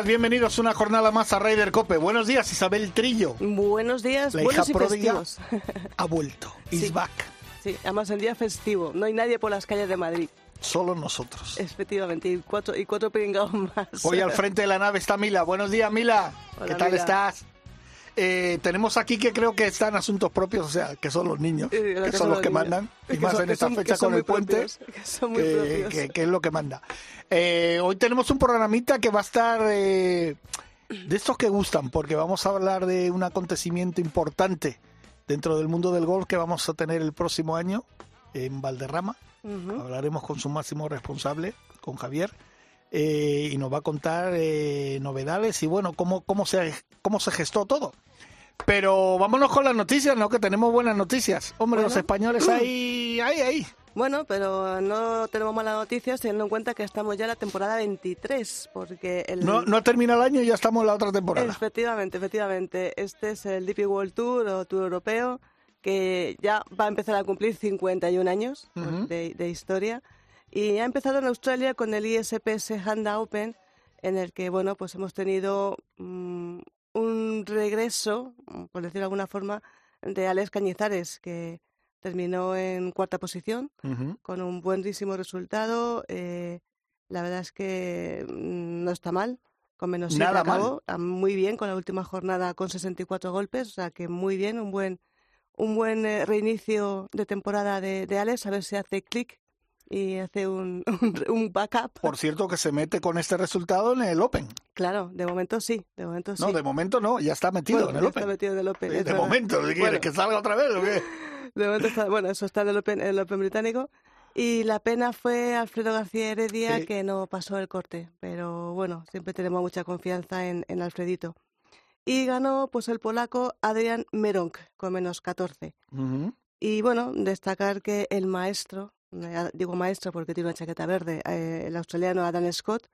Días, bienvenidos una jornada más a Raider Cope. Buenos días, Isabel Trillo. Buenos días, La buenos hija y pródiga ha vuelto. Is Sí. back. Sí, además el día festivo. No hay nadie por las calles de Madrid. Solo nosotros. Efectivamente, y cuatro, y cuatro pringados más. Hoy al frente de la nave está Mila. Buenos días, Mila. Hola, ¿Qué tal Mila. estás? Eh, tenemos aquí que creo que están asuntos propios, o sea, que son los niños, Eh, que que son los los que niños. mandan, y Que más son- en esta son- fecha con el puente, que que, propios. que- que es lo que manda. Eh, hoy tenemos un programita que va a estar eh, de estos que gustan, porque vamos a hablar de un acontecimiento importante dentro del mundo del golf que vamos a tener el próximo año en Valderrama. Ujú. Hablaremos con su máximo responsable, con Javier, eh, y nos va a contar eh, novedades y bueno, cómo, cómo, se, cómo se gestó todo. Pero vámonos con las noticias, ¿no? Que tenemos buenas noticias. Hombre, Bueno. los españoles ahí, ahí, ahí. Bueno, pero no tenemos malas noticias teniendo en cuenta que estamos ya en la temporada 23, porque el... No, no ha terminado el año y ya estamos en la otra temporada. Efectivamente, efectivamente. Este es el DP World Tour o Tour Europeo que ya va a empezar a cumplir 51 años Ujú. de, de historia y ha empezado en Australia con el ISPS Handa Open en el que bueno pues hemos tenido mm, un regreso mm, por decirlo de alguna forma de Alex Cañizares que terminó en cuarta posición con un buenísimo resultado. eh, la verdad es que mm, no está mal, con menos siete mal. acabó, muy bien con la última jornada con 64 golpes, o sea que muy bien, un buen un buen eh, reinicio de temporada de, de Alex, a ver si hace clic y hace un, un, un backup. Por cierto, que se mete con este resultado en el Open. Claro, de momento sí, de momento sí. No, de momento no, ya está metido Bueno, en el Open. está metido en el Open. Sí, de verdad. momento, ¿qué quieres? Bueno, ¿Que salga otra vez o qué? De momento está, bueno, eso está en el Open, en el Open británico. Y la pena fue Alfredo García Heredia Sí. que no pasó el corte. Pero bueno, siempre tenemos mucha confianza en, en Alfredito. Y ganó pues el polaco Adrian Meronk con menos 14. Ujú. Y bueno, destacar que el maestro, digo maestro porque tiene una chaqueta verde, eh, el australiano Adam Scott,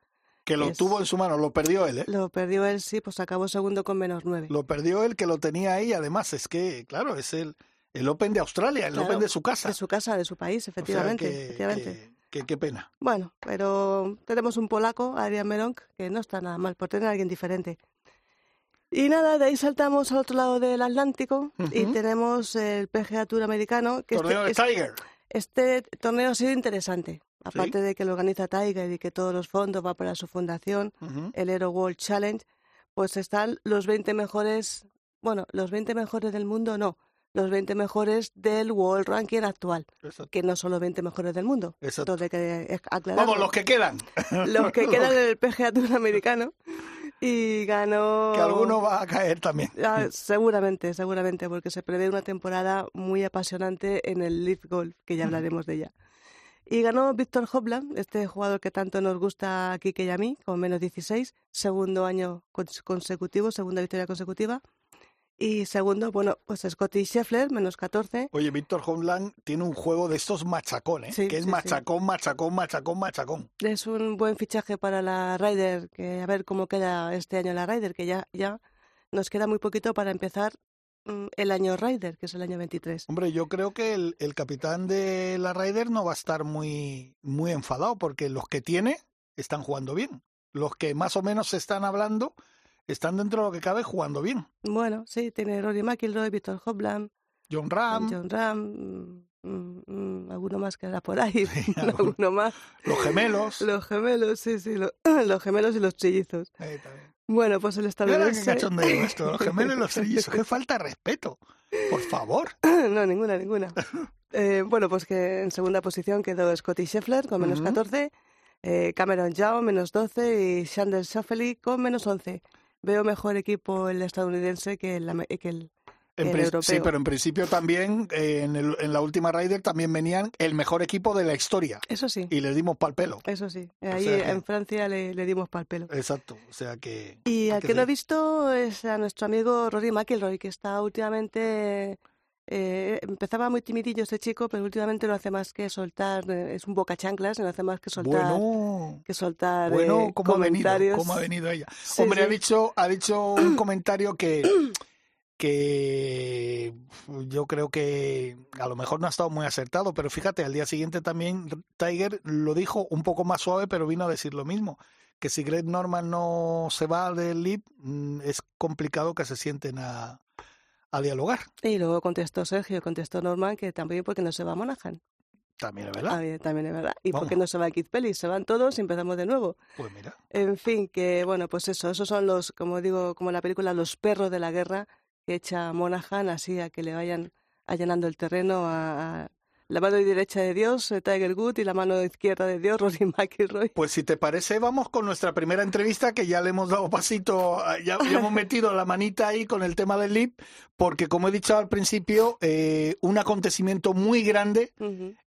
Que lo Es- tuvo en su mano, lo perdió él, ¿eh? lo perdió él, sí, pues acabó segundo con menos 9. Lo perdió él que lo tenía ahí. Además, es que, claro, es el, el Open de Australia, el Claro, Open de su casa. De su casa, de su país, O sea efectivamente. que- efectivamente. que- que- qué pena. Bueno, pero tenemos un polaco, Adrian Meronk, que no está nada mal por tener a alguien diferente. Y nada, de ahí saltamos al otro lado del Atlántico y Ujú. tenemos el PGA Tour americano. Que Torneo de este, Tiger. Este torneo ha sido interesante. Aparte de que lo organiza Tiger y que todos los fondos van para su fundación, el Aero World Challenge, pues están los 20 mejores, bueno, los 20 mejores del mundo no, los 20 mejores del World Ranking actual, Exacto. que no son los 20 mejores del mundo. Exacto. Entonces que aclararlo Vamos, los que quedan. los que quedan en el PGA Tour americano y ganó. Que alguno va a caer también. Ah, seguramente seguramente porque se prevé una temporada muy apasionante en el Leaf Golf que ya hablaremos de ella. Y ganó Víctor Hobland este jugador que tanto nos gusta a Kike y a mí con menos 16 segundo año cons- consecutivo segunda victoria consecutiva y segundo bueno pues Scotty Scheffler menos 14 Oye, Víctor Homeland tiene un juego de estos machacones, Sí, que es sí, sí. machacón, machacón, machacón, machacón. Es un buen fichaje para la Ryder, que a ver cómo queda este año la Ryder, que ya, ya nos queda muy poquito para empezar mm, el año Ryder, que es el año 23. Hombre, yo creo que el, el capitán de la Ryder no va a estar muy, muy enfadado porque los que tiene están jugando bien. Los que más o menos se están hablando están dentro de lo que cabe jugando bien. Bueno, sí, tiene Rory McIlroy, Víctor Hobland, John Ram, John Ram, mm, mm, mm, alguno más que era por ahí, alguno más. los gemelos. Los gemelos, sí, sí, lo- los gemelos y los trillizos. Eh, también. Bueno, pues el Mira estadounidense... cachondeo esto, los gemelos y los trillizos. Qué falta de respeto. Por favor. no, ninguna, ninguna. Eh, bueno, pues que en segunda posición quedó Scotty Scheffler con menos Ujú. 14, eh, Cameron Yao menos 12 y Shandel Shoffley con menos 11. Veo mejor equipo el estadounidense que el, que el, En sí, pero en principio también, eh, en, el- en la última Ryder también venían el mejor equipo de la historia Eso sí, y les dimos pal pelo. eso sí. Ahí sea que- en Francia le, le dimos pal pelo. Exacto, o sea que... Y al que no he visto es a nuestro amigo Rory McIlroy, que está últimamente... eh, empezaba muy timidillo este chico, pero últimamente no hace más que soltar... eh, es un boca chanclas, no hace más que soltar... Bueno, que soltar bueno, eh, ¿cómo ha venido? comentarios. ¿Cómo ha venido ella? Sí, Hombre, ha dicho, ha dicho un comentario que, que yo creo que a lo mejor no ha estado muy acertado, pero fíjate, al día siguiente también Tiger lo dijo un poco más suave, pero vino a decir lo mismo, que si Greg Norman no se va del LIB, mm, es complicado que se sienten a, a dialogar. Y luego contestó Sergio, contestó Norman que también porque no se va a Monaghan. También es verdad. también es verdad. ¿Y por Vamos. qué no se va a Keith Pelly? Se van todos y empezamos de nuevo. Pues mira. En fin, que bueno, pues eso, esos son los, como digo, como en la película, los perros de la guerra que echa Monaghan así a que le vayan allanando el terreno a, a la mano derecha de Dios, eh, Tiger Wood, y la mano izquierda de Dios, Rory McIlroy. Pues si te parece, vamos con nuestra primera entrevista, que ya le hemos dado pasito, ya, ya hemos metido la manita ahí con el tema del LIP, porque como he dicho al principio, eh, un acontecimiento muy grande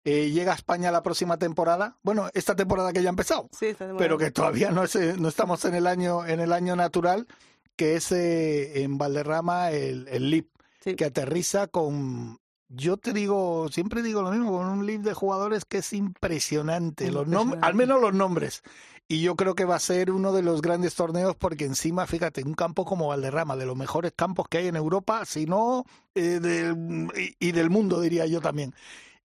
eh, llega a España la próxima temporada. Bueno, esta temporada que ya ha empezado, Sí, pero que todavía no, es, no estamos en el año en el año natural, que es eh, en Valderrama el, el LIP, Sí. que aterriza con yo te digo, siempre digo lo mismo, con un LIP de jugadores que es impresionante, los nom- al menos los nombres. Y yo creo que va a ser uno de los grandes torneos porque encima, fíjate, un campo como Valderrama, de los mejores campos que hay en Europa, si no, eh, del- y, y del mundo, diría yo también.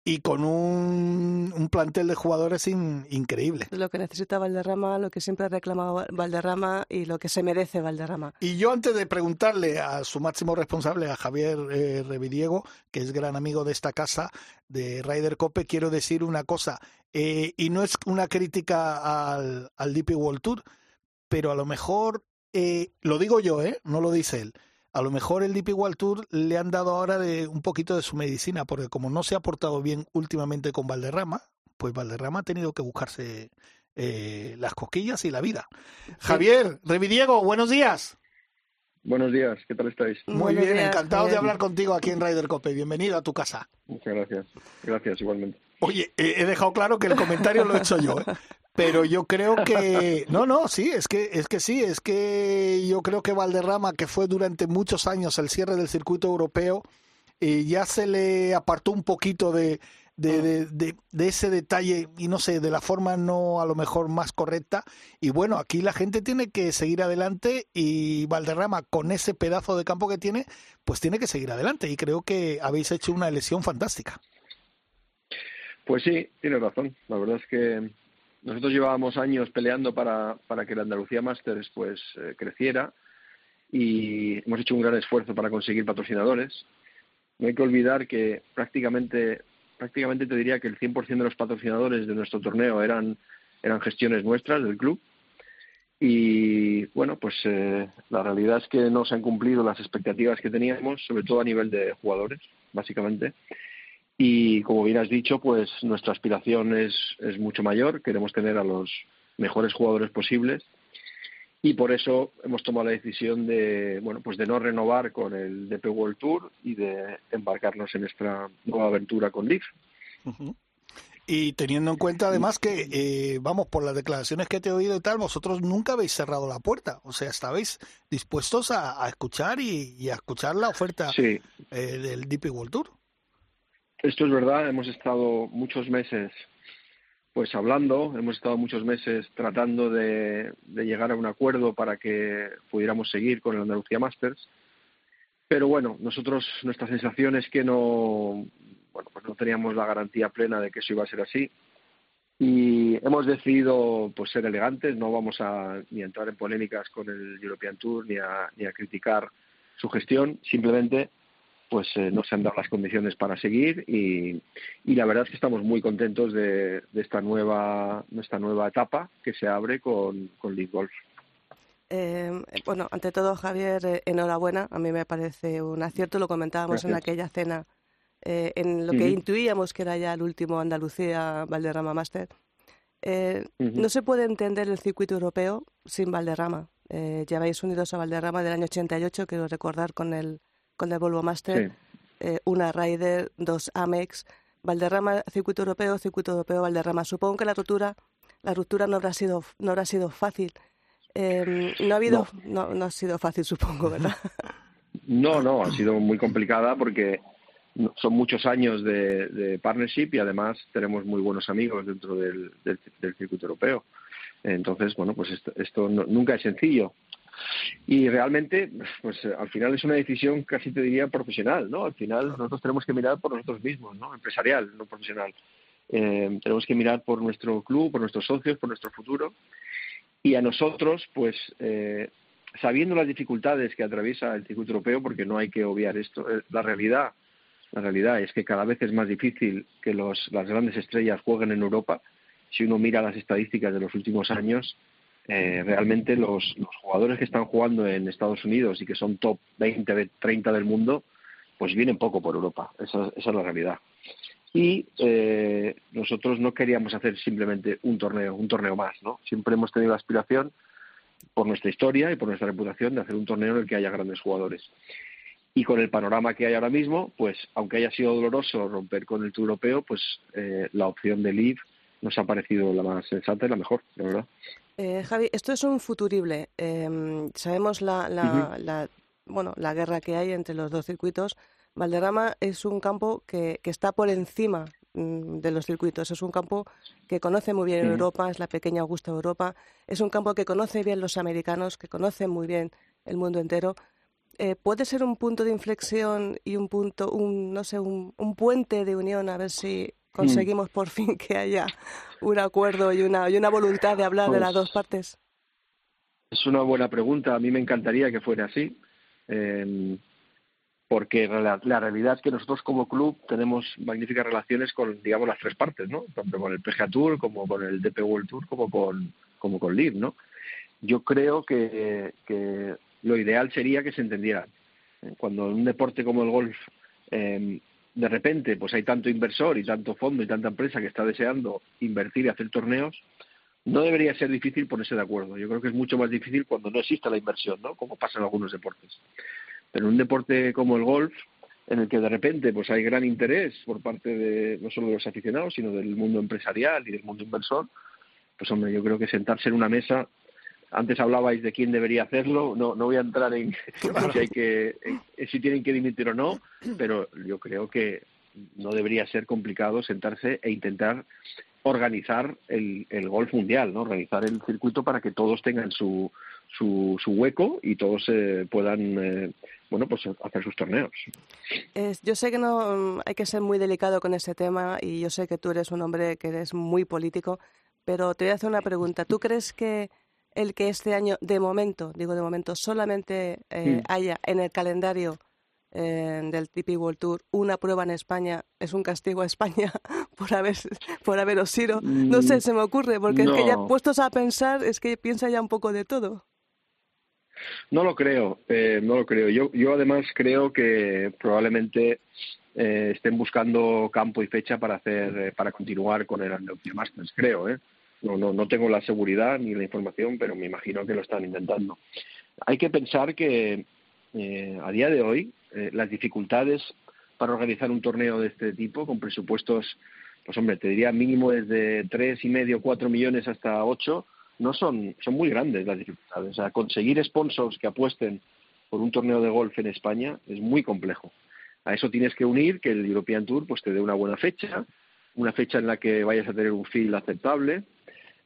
Y con un, un plantel de jugadores in- increíble. Lo que necesita Valderrama, lo que siempre ha reclamado Val- Valderrama y lo que se merece Valderrama. Y yo antes de preguntarle a su máximo responsable, a Javier eh, Reviriego, que es gran amigo de esta casa, de Ryder Cope, quiero decir una cosa, eh, y no es una crítica al, al DP World Tour, pero a lo mejor, eh, lo digo yo, ¿eh? no lo dice él, a lo mejor el DP World Tour le han dado ahora de un poquito de su medicina, porque como no se ha portado bien últimamente con Valderrama, pues Valderrama ha tenido que buscarse eh, las cosquillas y la vida. Javier Reviriego, buenos días. Buenos días, ¿qué tal estáis? Muy Buenos bien, días, encantado de hablar contigo aquí en Ryder Cope. Bienvenido a tu casa. Muchas gracias. Gracias, igualmente. Oye, he dejado claro que el comentario lo he hecho yo, ¿eh? pero yo creo que no, no, sí, es que es que sí, es que yo creo que Valderrama, que fue durante muchos años el cierre del circuito europeo, eh, ya se le apartó un poquito de, de, de, de- de ese detalle y no sé, de la forma no a lo mejor más correcta. Y bueno, aquí la gente tiene que seguir adelante y Valderrama con ese pedazo de campo que tiene, pues tiene que seguir adelante y creo que habéis hecho una elección fantástica. Pues sí, tienes razón. La verdad es que nosotros llevábamos años peleando para, para que la Andalucía Masters pues eh, creciera y hemos hecho un gran esfuerzo para conseguir patrocinadores. No hay que olvidar que prácticamente prácticamente te diría que el 100% de los patrocinadores de nuestro torneo eran eran gestiones nuestras del club y bueno pues eh, la realidad es que no se han cumplido las expectativas que teníamos sobre todo a nivel de jugadores básicamente y como bien has dicho, pues nuestra aspiración es, es mucho mayor. Queremos tener a los mejores jugadores posibles y por eso hemos tomado la decisión de bueno pues de no renovar con el DP World Tour y de embarcarnos en esta nueva aventura con. Ujú. Y teniendo en cuenta además que, eh, vamos, por las declaraciones que te he oído y tal, vosotros nunca habéis cerrado la puerta. O sea, estabais dispuestos a, a escuchar y, y a escuchar la oferta Sí, eh, del DP World Tour. Esto es verdad, hemos estado muchos meses pues hablando, hemos estado muchos meses tratando de, llegar a un acuerdo para que pudiéramos seguir con el Andalucía Masters. Pero bueno, nosotros nuestra sensación es que no bueno, pues no teníamos la garantía plena de que eso iba a ser así. Y hemos decidido pues ser elegantes, no vamos a ni entrar en polémicas con el European Tour ni a, ni a criticar su gestión, simplemente pues eh, no se han dado las condiciones para seguir y, y la verdad es que estamos muy contentos de, de esta nueva de esta nueva etapa que se abre con, con League Golf. Eh, bueno, ante todo, Javier, eh, enhorabuena. A mí me parece un acierto. Lo comentábamos en aquella cena, eh, en lo que intuíamos que era ya el último Andalucía Valderrama Master. No se puede entender el circuito europeo sin Valderrama. Eh, lleváis unidos a Valderrama del año 88, quiero recordar, con el, con el Volvo Master, una Ryder, dos Amex, Valderrama, circuito europeo, circuito europeo, Valderrama. Supongo que la ruptura, la ruptura no habrá sido, no habrá sido fácil. Em, no ha habido, no. no. ha sido fácil, supongo, ¿verdad? No, no, ha sido muy complicada porque son muchos años de, partnership y además tenemos muy buenos amigos dentro del, circuito europeo. Entonces, bueno, pues esto, nunca es sencillo. Y realmente, pues al final es una decisión casi te diría profesional, ¿no? Al final nosotros tenemos que mirar por nosotros mismos, ¿no? Empresarial, no profesional. Eh, tenemos que mirar por nuestro club, por nuestros socios, por nuestro futuro. Y a nosotros, pues, eh, sabiendo las dificultades que atraviesa el circuito europeo, porque no hay que obviar esto, eh, la realidad la realidad es que cada vez es más difícil que los, las grandes estrellas jueguen en Europa. Si uno mira las estadísticas de los últimos años, eh, realmente los, jugadores que están jugando en Estados Unidos y que son top 20, 30 del mundo, pues vienen poco por Europa. Esa, esa es la realidad. Y eh, nosotros no queríamos hacer simplemente un torneo, un torneo más, ¿no? Siempre hemos tenido la aspiración, por nuestra historia y por nuestra reputación, de hacer un torneo en el que haya grandes jugadores. Y con el panorama que hay ahora mismo, pues aunque haya sido doloroso romper con el Tour Europeo, pues eh, la opción de Live nos ha parecido la más sensata y la mejor, la verdad. Eh, Javi, esto es un futurible. Em, sabemos la, la, bueno, la guerra que hay entre los dos circuitos. Valderrama es un campo que, que está por encima mm, de los circuitos. Es un campo que conoce muy bien Europa, es la pequeña Augusta Europa. Es un campo que conoce bien los americanos, que conoce muy bien el mundo entero. Eh, puede ser un punto de inflexión y un punto, un, no sé, un, puente de unión a ver si conseguimos por fin que haya un acuerdo y una, y una voluntad de hablar de las pues dos partes? Es una buena pregunta. A mí me encantaría que fuera así, em, porque la, realidad es que nosotros como club tenemos magníficas relaciones con, digamos, las tres partes, ¿no? Tanto con el PGA Tour, como con el DP World Tour, como con, como con LIV, ¿no? Yo creo que, que lo ideal sería que se entendieran. Cuando en un deporte como el golf em, de repente pues hay tanto inversor y tanto fondo y tanta empresa que está deseando invertir y hacer torneos, no debería ser difícil ponerse de acuerdo. Yo creo que es mucho más difícil cuando no exista la inversión, ¿no? Como pasa en algunos deportes. Pero en un deporte como el golf, en el que de repente pues hay gran interés por parte de no solo de los aficionados, sino del mundo empresarial y del mundo inversor, pues hombre, yo creo que sentarse en una mesa antes hablabais de quién debería hacerlo, no, no voy a entrar en, si, hay que, si tienen que dimitir o no, pero yo creo que no debería ser complicado sentarse e intentar organizar el, el golf mundial, ¿no? organizar el circuito para que todos tengan su, su, su hueco y todos eh, puedan eh, bueno pues hacer sus torneos. yo sé que no hay que ser muy delicado con ese tema y yo sé que tú eres un hombre que eres muy político, pero te voy a hacer una pregunta. ¿Tú crees que el que este año, de momento, digo de momento, solamente eh, haya en el calendario eh, del TP World Tour una prueba en España es un castigo a España por haber por haberos ido. No sé, mm, se me ocurre, porque es que ya puestos a pensar, es que piensa ya un poco de todo. No lo creo, eh, no lo creo. Yo, yo además creo que probablemente estén buscando campo y fecha para hacer, para continuar con el Andalucía Masters, creo, ¿eh? No, no, no tengo la seguridad ni la información, pero me imagino que lo están intentando. Hay que pensar que eh, a día de hoy eh, las dificultades para organizar un torneo de este tipo con presupuestos, pues hombre, te diría mínimo desde tres y medio, cuatro millones hasta ocho, no son, son muy grandes las dificultades. O sea, conseguir sponsors que apuesten por un torneo de golf en España es muy complejo. A eso tienes que unir que el European Tour pues te dé una buena fecha, una fecha en la que vayas a tener un feel aceptable,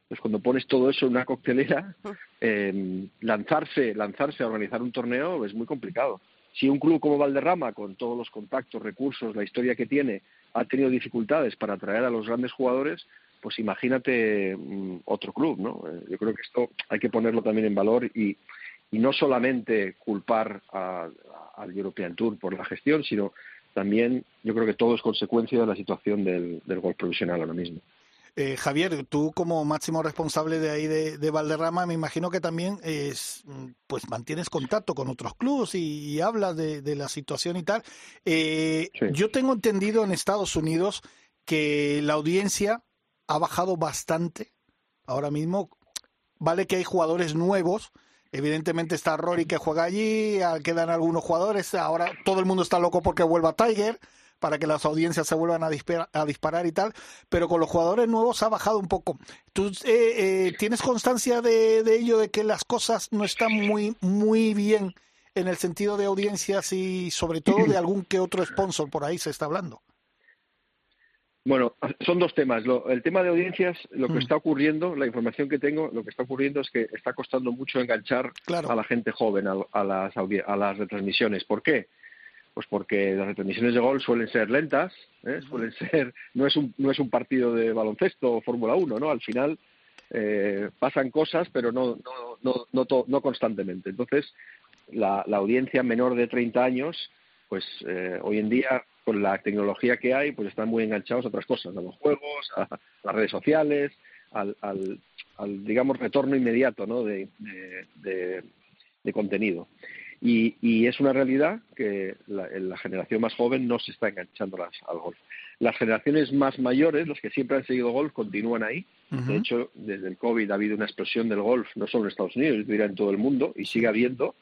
pues cuando pones todo eso en una coctelera, eh, lanzarse, lanzarse a organizar un torneo es muy complicado. Si un club como Valderrama, con todos los contactos, recursos, la historia que tiene, ha tenido dificultades para atraer a los grandes jugadores, pues imagínate mm, otro club, ¿no? Eh, yo creo que esto hay que ponerlo también en valor y, y no solamente culpar al European Tour por la gestión, sino también yo creo que todo es consecuencia de la situación del, del golf profesional ahora mismo. Eh, Javier, tú como máximo responsable de ahí de, Valderrama, me imagino que también es, mm, pues mantienes contacto con otros clubes y, hablas de, la situación y tal. Eh, yo tengo entendido en Estados Unidos que la audiencia ha bajado bastante ahora mismo. Vale que hay jugadores nuevos, Evidentemente está Rory que juega allí, quedan algunos jugadores, ahora todo el mundo está loco porque vuelva Tiger para que las audiencias se vuelvan a, disparar, y tal, pero con los jugadores nuevos ha bajado un poco. ¿Tú eh, eh, tienes constancia de, de, ello, de que las cosas no están muy, muy bien en el sentido de audiencias y sobre todo de algún que otro sponsor por ahí se está hablando? Bueno, son dos temas. el tema de audiencias, lo que mm. está ocurriendo, la información que tengo, lo que está ocurriendo es que está costando mucho enganchar a la gente joven a, las, a las retransmisiones. ¿Por qué? Pues porque las retransmisiones de gol suelen ser lentas, ¿eh? suelen ser, no es un, no es un partido de baloncesto o Fórmula 1, ¿no? Al final eh, pasan cosas, pero no, no, no, no, constantemente. Entonces, la, la, audiencia menor de 30 años, pues eh, hoy en día con la tecnología que hay, pues están muy enganchados a otras cosas, a los juegos, a, las redes sociales, al, al, digamos, retorno inmediato ¿no? de, de, contenido. Y, y, es una realidad que la, la, generación más joven no se está enganchando las, al golf. Las generaciones más mayores, los que siempre han seguido golf, continúan ahí. De hecho, desde el COVID ha habido una explosión del golf, no solo en Estados Unidos, diría en todo el mundo, y sigue habiendo.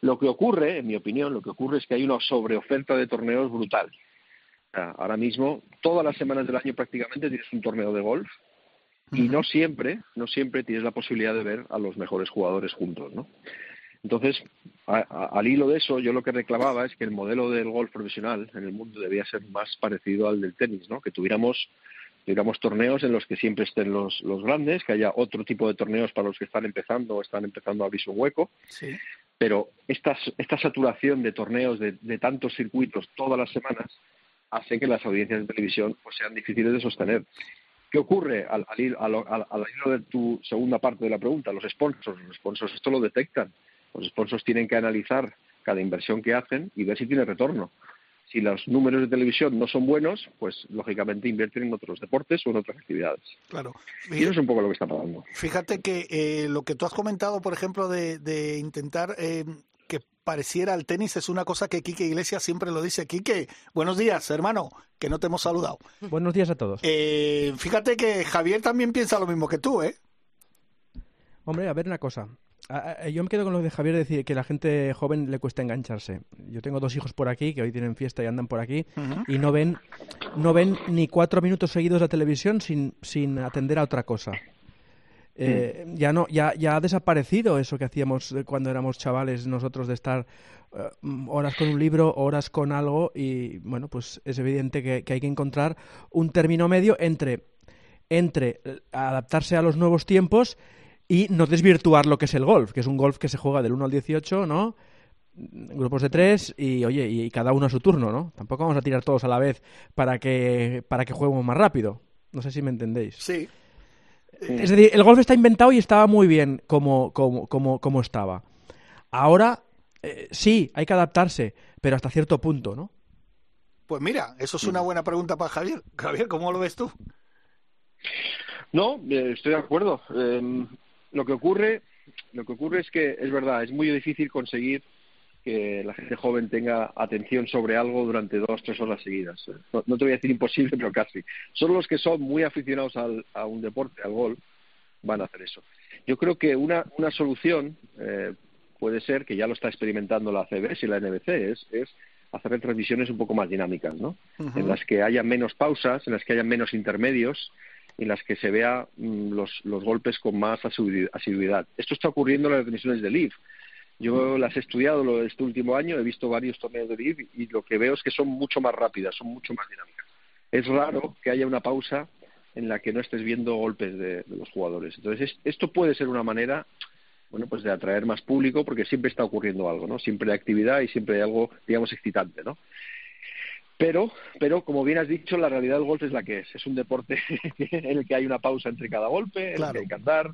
Lo que ocurre, en mi opinión, lo que ocurre es que hay una sobreoferta de torneos brutal. Ahora mismo, todas las semanas del año prácticamente tienes un torneo de golf y no siempre, no siempre tienes la posibilidad de ver a los mejores jugadores juntos, ¿no? Entonces, al hilo de eso, yo lo que reclamaba es que el modelo del golf profesional en el mundo debía ser más parecido al del tenis, ¿no? Que tuviéramos, tuviéramos torneos en los que siempre estén los, los grandes, que haya otro tipo de torneos para los que están empezando o están empezando a abrir un hueco. Pero esta, esta saturación de torneos, de, de tantos circuitos todas las semanas, hace que las audiencias de televisión pues, sean difíciles de sostener. ¿Qué ocurre al, al, hilo de tu segunda parte de la pregunta? Los sponsors. Los sponsors esto lo detectan. Los sponsors tienen que analizar cada inversión que hacen y ver si tiene retorno. Si los números de televisión no son buenos, pues lógicamente invierten en otros deportes o en otras actividades. Claro. Y eso es un poco lo que está pasando. Fíjate que eh, lo que tú has comentado, por ejemplo, de, intentar eh, que pareciera el tenis es una cosa que Quique Iglesias siempre lo dice. Quique, buenos días, hermano, que no te hemos saludado. Buenos días a todos. Eh, fíjate que Javier también piensa lo mismo que tú, ¿eh? Hombre, a ver una cosa. Yo me quedo con lo de Javier decir que la gente joven le cuesta engancharse. Yo tengo dos hijos por aquí que hoy tienen fiesta y andan por aquí y no ven no ven ni cuatro minutos seguidos de televisión sin, sin atender a otra cosa. Eh, ya no ya, ya ha desaparecido eso que hacíamos cuando éramos chavales nosotros de estar eh, horas con un libro, horas con algo y bueno, pues es evidente que, hay que encontrar un término medio entre, entre eh, adaptarse a los nuevos tiempos y no desvirtuar lo que es el golf, que es un golf que se juega del 1 al 18, ¿no? grupos de tres y oye y cada uno a su turno no tampoco vamos a tirar todos a la vez para que para que juguemos más rápido no sé si me entendéis sí es decir, el golf está inventado y estaba muy bien como, como, como, como estaba. Ahora, eh, sí, hay que adaptarse, pero hasta cierto punto, ¿no? Pues mira, eso es una buena pregunta para Javier. Javier, ¿cómo lo ves tú? No, eh, estoy de acuerdo. Em, lo que ocurre, lo que ocurre es que es verdad, es muy difícil conseguir que la gente joven tenga atención sobre algo durante dos, tres horas seguidas. No, te voy a decir imposible, pero casi. Solo los que son muy aficionados al, a un deporte, al golf, van a hacer eso. Yo creo que una, una solución eh, puede ser, que ya lo está experimentando la CBS y la NBC, es, es hacer transmisiones un poco más dinámicas, ¿no? En las que haya menos pausas, en las que haya menos intermedios, en las que se vea mm, los, los golpes con más asiduidad. Esto está ocurriendo en las transmisiones de Live yo las he estudiado este último año, he visto varios torneos de DIV y lo que veo es que son mucho más rápidas, son mucho más dinámicas. Es raro que haya una pausa en la que no estés viendo golpes de, los jugadores. Entonces, esto puede ser una manera bueno, pues de atraer más público porque siempre está ocurriendo algo, ¿no? Siempre hay actividad y siempre hay algo, digamos, excitante, ¿no? Pero, pero como bien has dicho, la realidad del golf es la que es. Es un deporte en el que hay una pausa entre cada golpe, en el que hay que andar.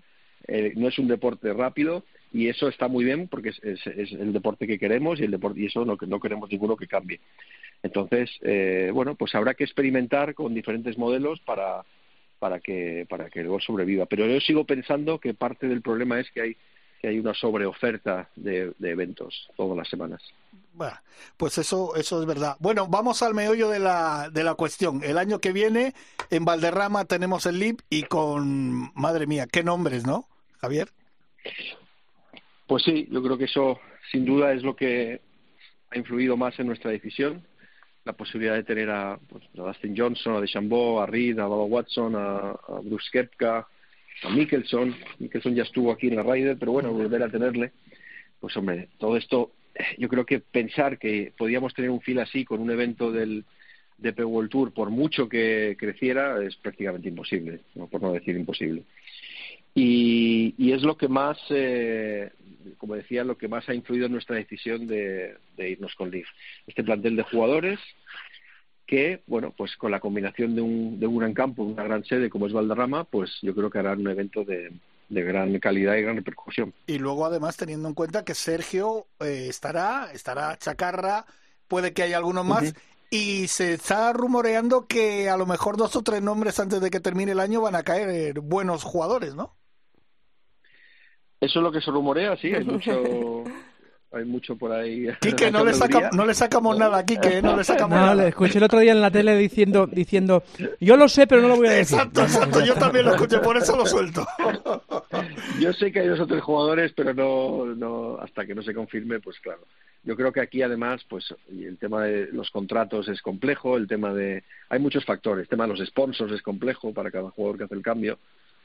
Eh, no es un deporte rápido y eso está muy bien porque es, es, el deporte que queremos y el deporte y eso no, no queremos ninguno que cambie entonces eh, bueno pues habrá que experimentar con diferentes modelos para para que para que el golf sobreviva pero yo sigo pensando que parte del problema es que hay que hay una sobreoferta de, de eventos todas las semanas bueno, pues eso, eso es verdad. Bueno, vamos al meollo de la, de la cuestión. El año que viene en Valderrama tenemos el LIP y con, madre mía, qué nombres, ¿no, Javier? Pues sí, yo creo que eso sin duda es lo que ha influido más en nuestra decisión. La posibilidad de tener a, pues, a Dustin Johnson, a DeChambeau, a Reed, a Baba Watson, a, Bruce Kepka, a Mickelson. Mickelson ya estuvo aquí en la Ryder, pero bueno, volver a tenerle. Pues hombre, todo esto, yo creo que pensar que podíamos tener un fil así con un evento del DP World Tour, por mucho que creciera, es prácticamente imposible, por no decir imposible. Y, y es lo que más, eh, como decía, lo que más ha influido en nuestra decisión de, irnos con Leaf. Este plantel de jugadores que, bueno, pues con la combinación de un, de un gran campo, una gran sede como es Valderrama, pues yo creo que harán un evento de, de gran calidad y gran repercusión. Y luego, además, teniendo en cuenta que Sergio eh, estará, estará Chacarra, puede que haya algunos más. Y se está rumoreando que a lo mejor dos o tres nombres antes de que termine el año van a caer buenos jugadores, ¿no? Eso es lo que se rumorea, sí, hay mucho, hay mucho por ahí. Quique, no le, no le sacamos nada a Quique, no le sacamos no, Le escuché el otro día en la tele diciendo, diciendo, yo lo sé, pero no lo voy a decir. Exacto, exacto, yo también lo escuché, por eso lo suelto. Yo sé que hay dos o tres jugadores, pero no, no, hasta que no se confirme, pues claro. Yo creo que aquí además, pues el tema de los contratos es complejo, el tema de, hay muchos factores, el tema de los sponsors es complejo para cada jugador que hace el cambio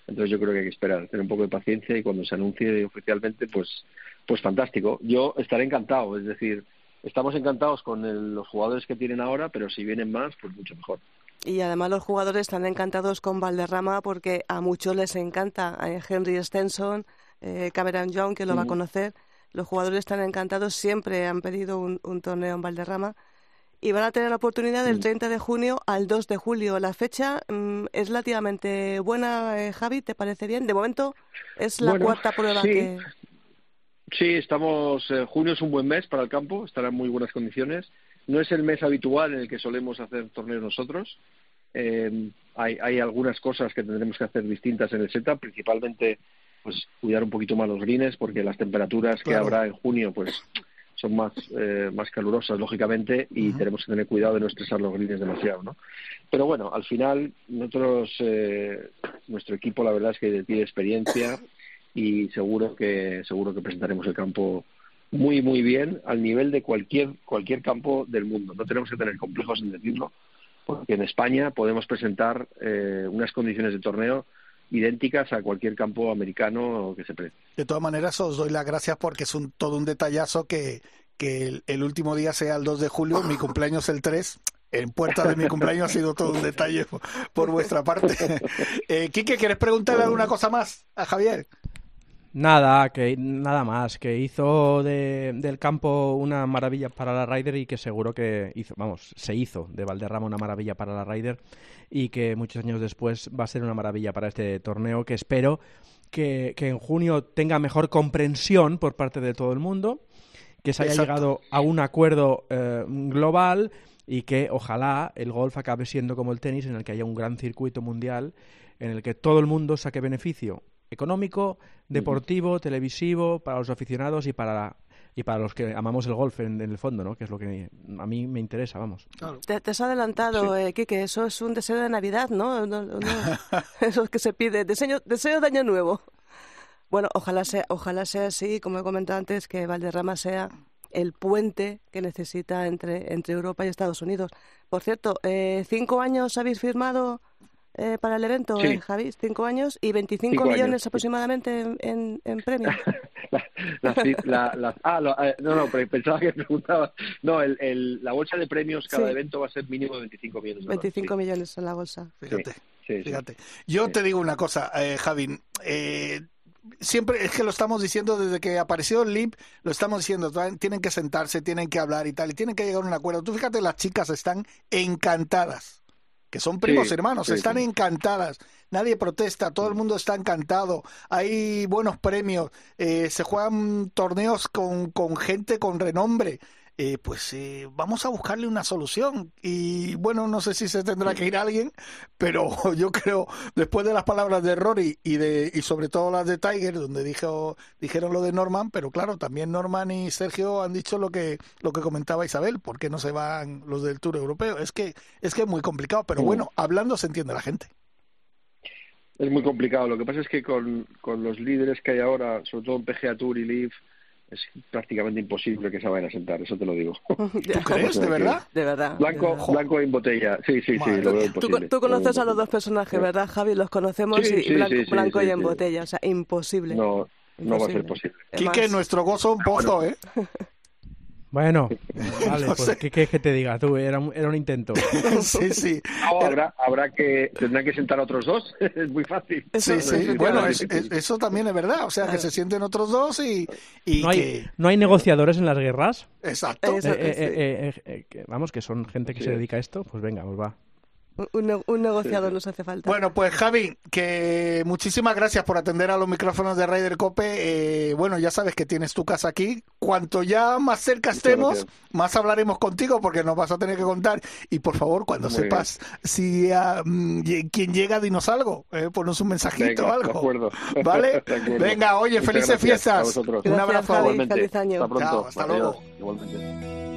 entonces yo creo que hay que esperar, tener un poco de paciencia y cuando se anuncie oficialmente, pues, pues fantástico. Yo estaré encantado, es decir, estamos encantados con los jugadores que tienen ahora, pero si vienen más, pues mucho mejor. Y además los jugadores están encantados con Valderrama porque a muchos les encanta. Eh, Henry Stenson, eh, Cameron Young, que lo va a conocer. Los jugadores están encantados, siempre han pedido un, un torneo en Valderrama y van a tener la oportunidad del 30 de junio al 2 de julio. La fecha mm, es relativamente buena, eh, Javi, ¿te parece bien? De momento es la cuarta prueba que... Sí, estamos. Eh, junio es un buen mes para el campo, estará en muy buenas condiciones. No es el mes habitual en el que solemos hacer torneos nosotros. Eh, hay, hay algunas cosas que tendremos que hacer distintas en el setup, principalmente pues cuidar un poquito más los greens, porque las temperaturas que habrá en junio, pues son más, eh, más calurosas, lógicamente, y tenemos que tener cuidado de no estresar los greens demasiado, ¿no? Pero bueno, al final, nosotros, eh, nuestro equipo, la verdad es que tiene experiencia y seguro que, seguro que presentaremos el campo muy, muy bien al nivel de cualquier, cualquier campo del mundo. No tenemos que tener complejos en decirlo, porque en España podemos presentar eh, unas condiciones de torneo idénticas a cualquier campo americano que se preste. De todas maneras, os doy las gracias porque es un, todo un detallazo que, que el, último día sea el 2 de julio, mi cumpleaños el 3. En puerta de mi cumpleaños ha sido todo un detalle por, vuestra parte. Eh, Quique, ¿quieres preguntarle alguna cosa más a Javier? Nada, que nada más, que hizo de, del campo una maravilla para la Ryder y que seguro que hizo, vamos, se hizo de Valderrama una maravilla para la Ryder y que muchos años después va a ser una maravilla para este torneo que espero que, en junio tenga mejor comprensión por parte de todo el mundo, que se haya llegado a un acuerdo eh, global y que ojalá el golf acabe siendo como el tenis en el que haya un gran circuito mundial en el que todo el mundo saque beneficio económico, deportivo, televisivo, para los aficionados y para y para los que amamos el golf en, el fondo, ¿no? Que es lo que a mí me interesa, vamos. Te, has adelantado, sí. eh, eso es un deseo de Navidad, ¿no? eso es que se pide, deseo, deseo de Año Nuevo. Bueno, ojalá sea, ojalá sea así, como he comentado antes, que Valderrama sea el puente que necesita entre, entre Europa y Estados Unidos. Por cierto, eh, ¿cinco años habéis firmado eh, para el evento, eh, Javi, cinco años y 25 millones aproximadamente en, en, premios. ah, eh, no, no, pensaba que preguntaba. No, el, el, la bolsa de premios cada evento va a ser mínimo de 25 millones. 25 millones en la bolsa. Fíjate, fíjate. Yo te digo una cosa, Javi. siempre es que lo estamos diciendo desde que apareció el LIP, lo estamos diciendo, tienen que sentarse, tienen que hablar y tal, y tienen que llegar a un acuerdo. Tú fíjate, las chicas están encantadas que son primos hermanos, están encantadas. Nadie protesta, todo el mundo está encantado. Hay buenos premios, eh, se juegan torneos con, con gente con renombre. Eh, pues eh, vamos a buscarle una solución. Y bueno, no sé si se tendrá que ir alguien, pero yo creo, después de las palabras de Rory y, de, y sobre todo las de Tiger, donde dijo, dijeron lo de Norman, pero claro, también Norman y Sergio han dicho lo que, lo que comentaba Isabel, ¿por qué no se van los del Tour Europeo? Es que es, que es muy complicado, pero bueno, hablando se entiende la gente. Es muy complicado. Lo que pasa es que con, con los líderes que hay ahora, sobre todo en PGA Tour y Leaf, es prácticamente imposible que se vayan a sentar, eso te lo digo. ¿Tú crees, de verdad? De verdad. Blanco, de verdad. blanco en botella, sí, sí, sí, Madre lo veo mía. Tú, imposible. tú conoces a los dos imposible. personajes, ¿verdad, Javi? Los conocemos Sí, y sí, blanco, sí, sí, blanco sí, y en sí. botella. O sea, imposible. No, no va a ser Imposible. posible. Quique, nuestro gozo un pozo, ¿eh? Bueno, vale, No pues. ¿qué quieres que te diga tú? Era un, era un intento. sí, sí. No, habrá, habrá que, tendrán que sentar a otros dos, es muy fácil. Eso- Sí, sí. Bueno, es- es- eso también es verdad. O sea, que se sienten otros dos y, y ¿No hay, que... ¿No hay negociadores en las guerras? Exacto. Eh, eh, eh, eh, eh, vamos, que son gente que Sí. se dedica a esto. Pues venga, pues va. Un, ne- un negociador nos hace falta. Bueno, pues Javi, que muchísimas gracias por atender a los micrófonos de Raider Cope. Eh, bueno, ya sabes que tienes tu casa aquí. Cuanto ya más cerca estemos, gracias. más hablaremos contigo porque nos vas a tener que contar. Y por favor, cuando Muy sepas si ah, mm, quien llega, dinos algo. Eh, ponnos un mensajito o Venga, algo. de acuerdo. ¿Vale? De acuerdo. Venga, oye, Muchas felices fiestas. a. Un Gracias, abrazo. Javi. Igualmente. Feliz año. Hasta pronto. Chao, hasta Adiós. luego. Igualmente.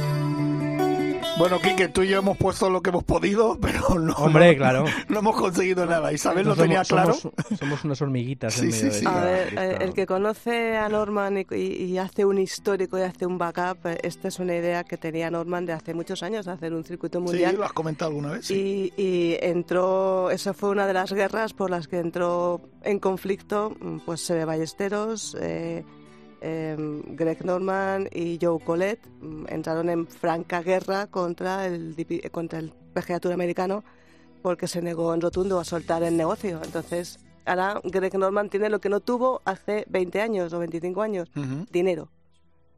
Bueno, Quique, tú y yo hemos puesto lo que hemos podido, pero no, Hombre, no- claro. no hemos conseguido nada. Isabel lo Somos- tenía claro. Somos, somos unas hormiguitas Sí, en sí, medio sí. de A esta- ver, el que conoce a Norman y, y- y hace un histórico y hace un backup, eh, esta es una idea que tenía Norman de hace muchos años, de hacer un circuito Sí, mundial. lo has comentado alguna vez. sí. Y, y entró, esa fue una de las guerras por las que entró en conflicto mm, pues Sebe Ballesteros, eh, em, Greg Norman y Joe Colette. mm, Entraron en franca guerra contra el, DP contra el PGA Tour americano porque se negó en rotundo a soltar el negocio. Entonces, ahora Greg Norman tiene lo que no tuvo hace 20 años o 25 años, dinero.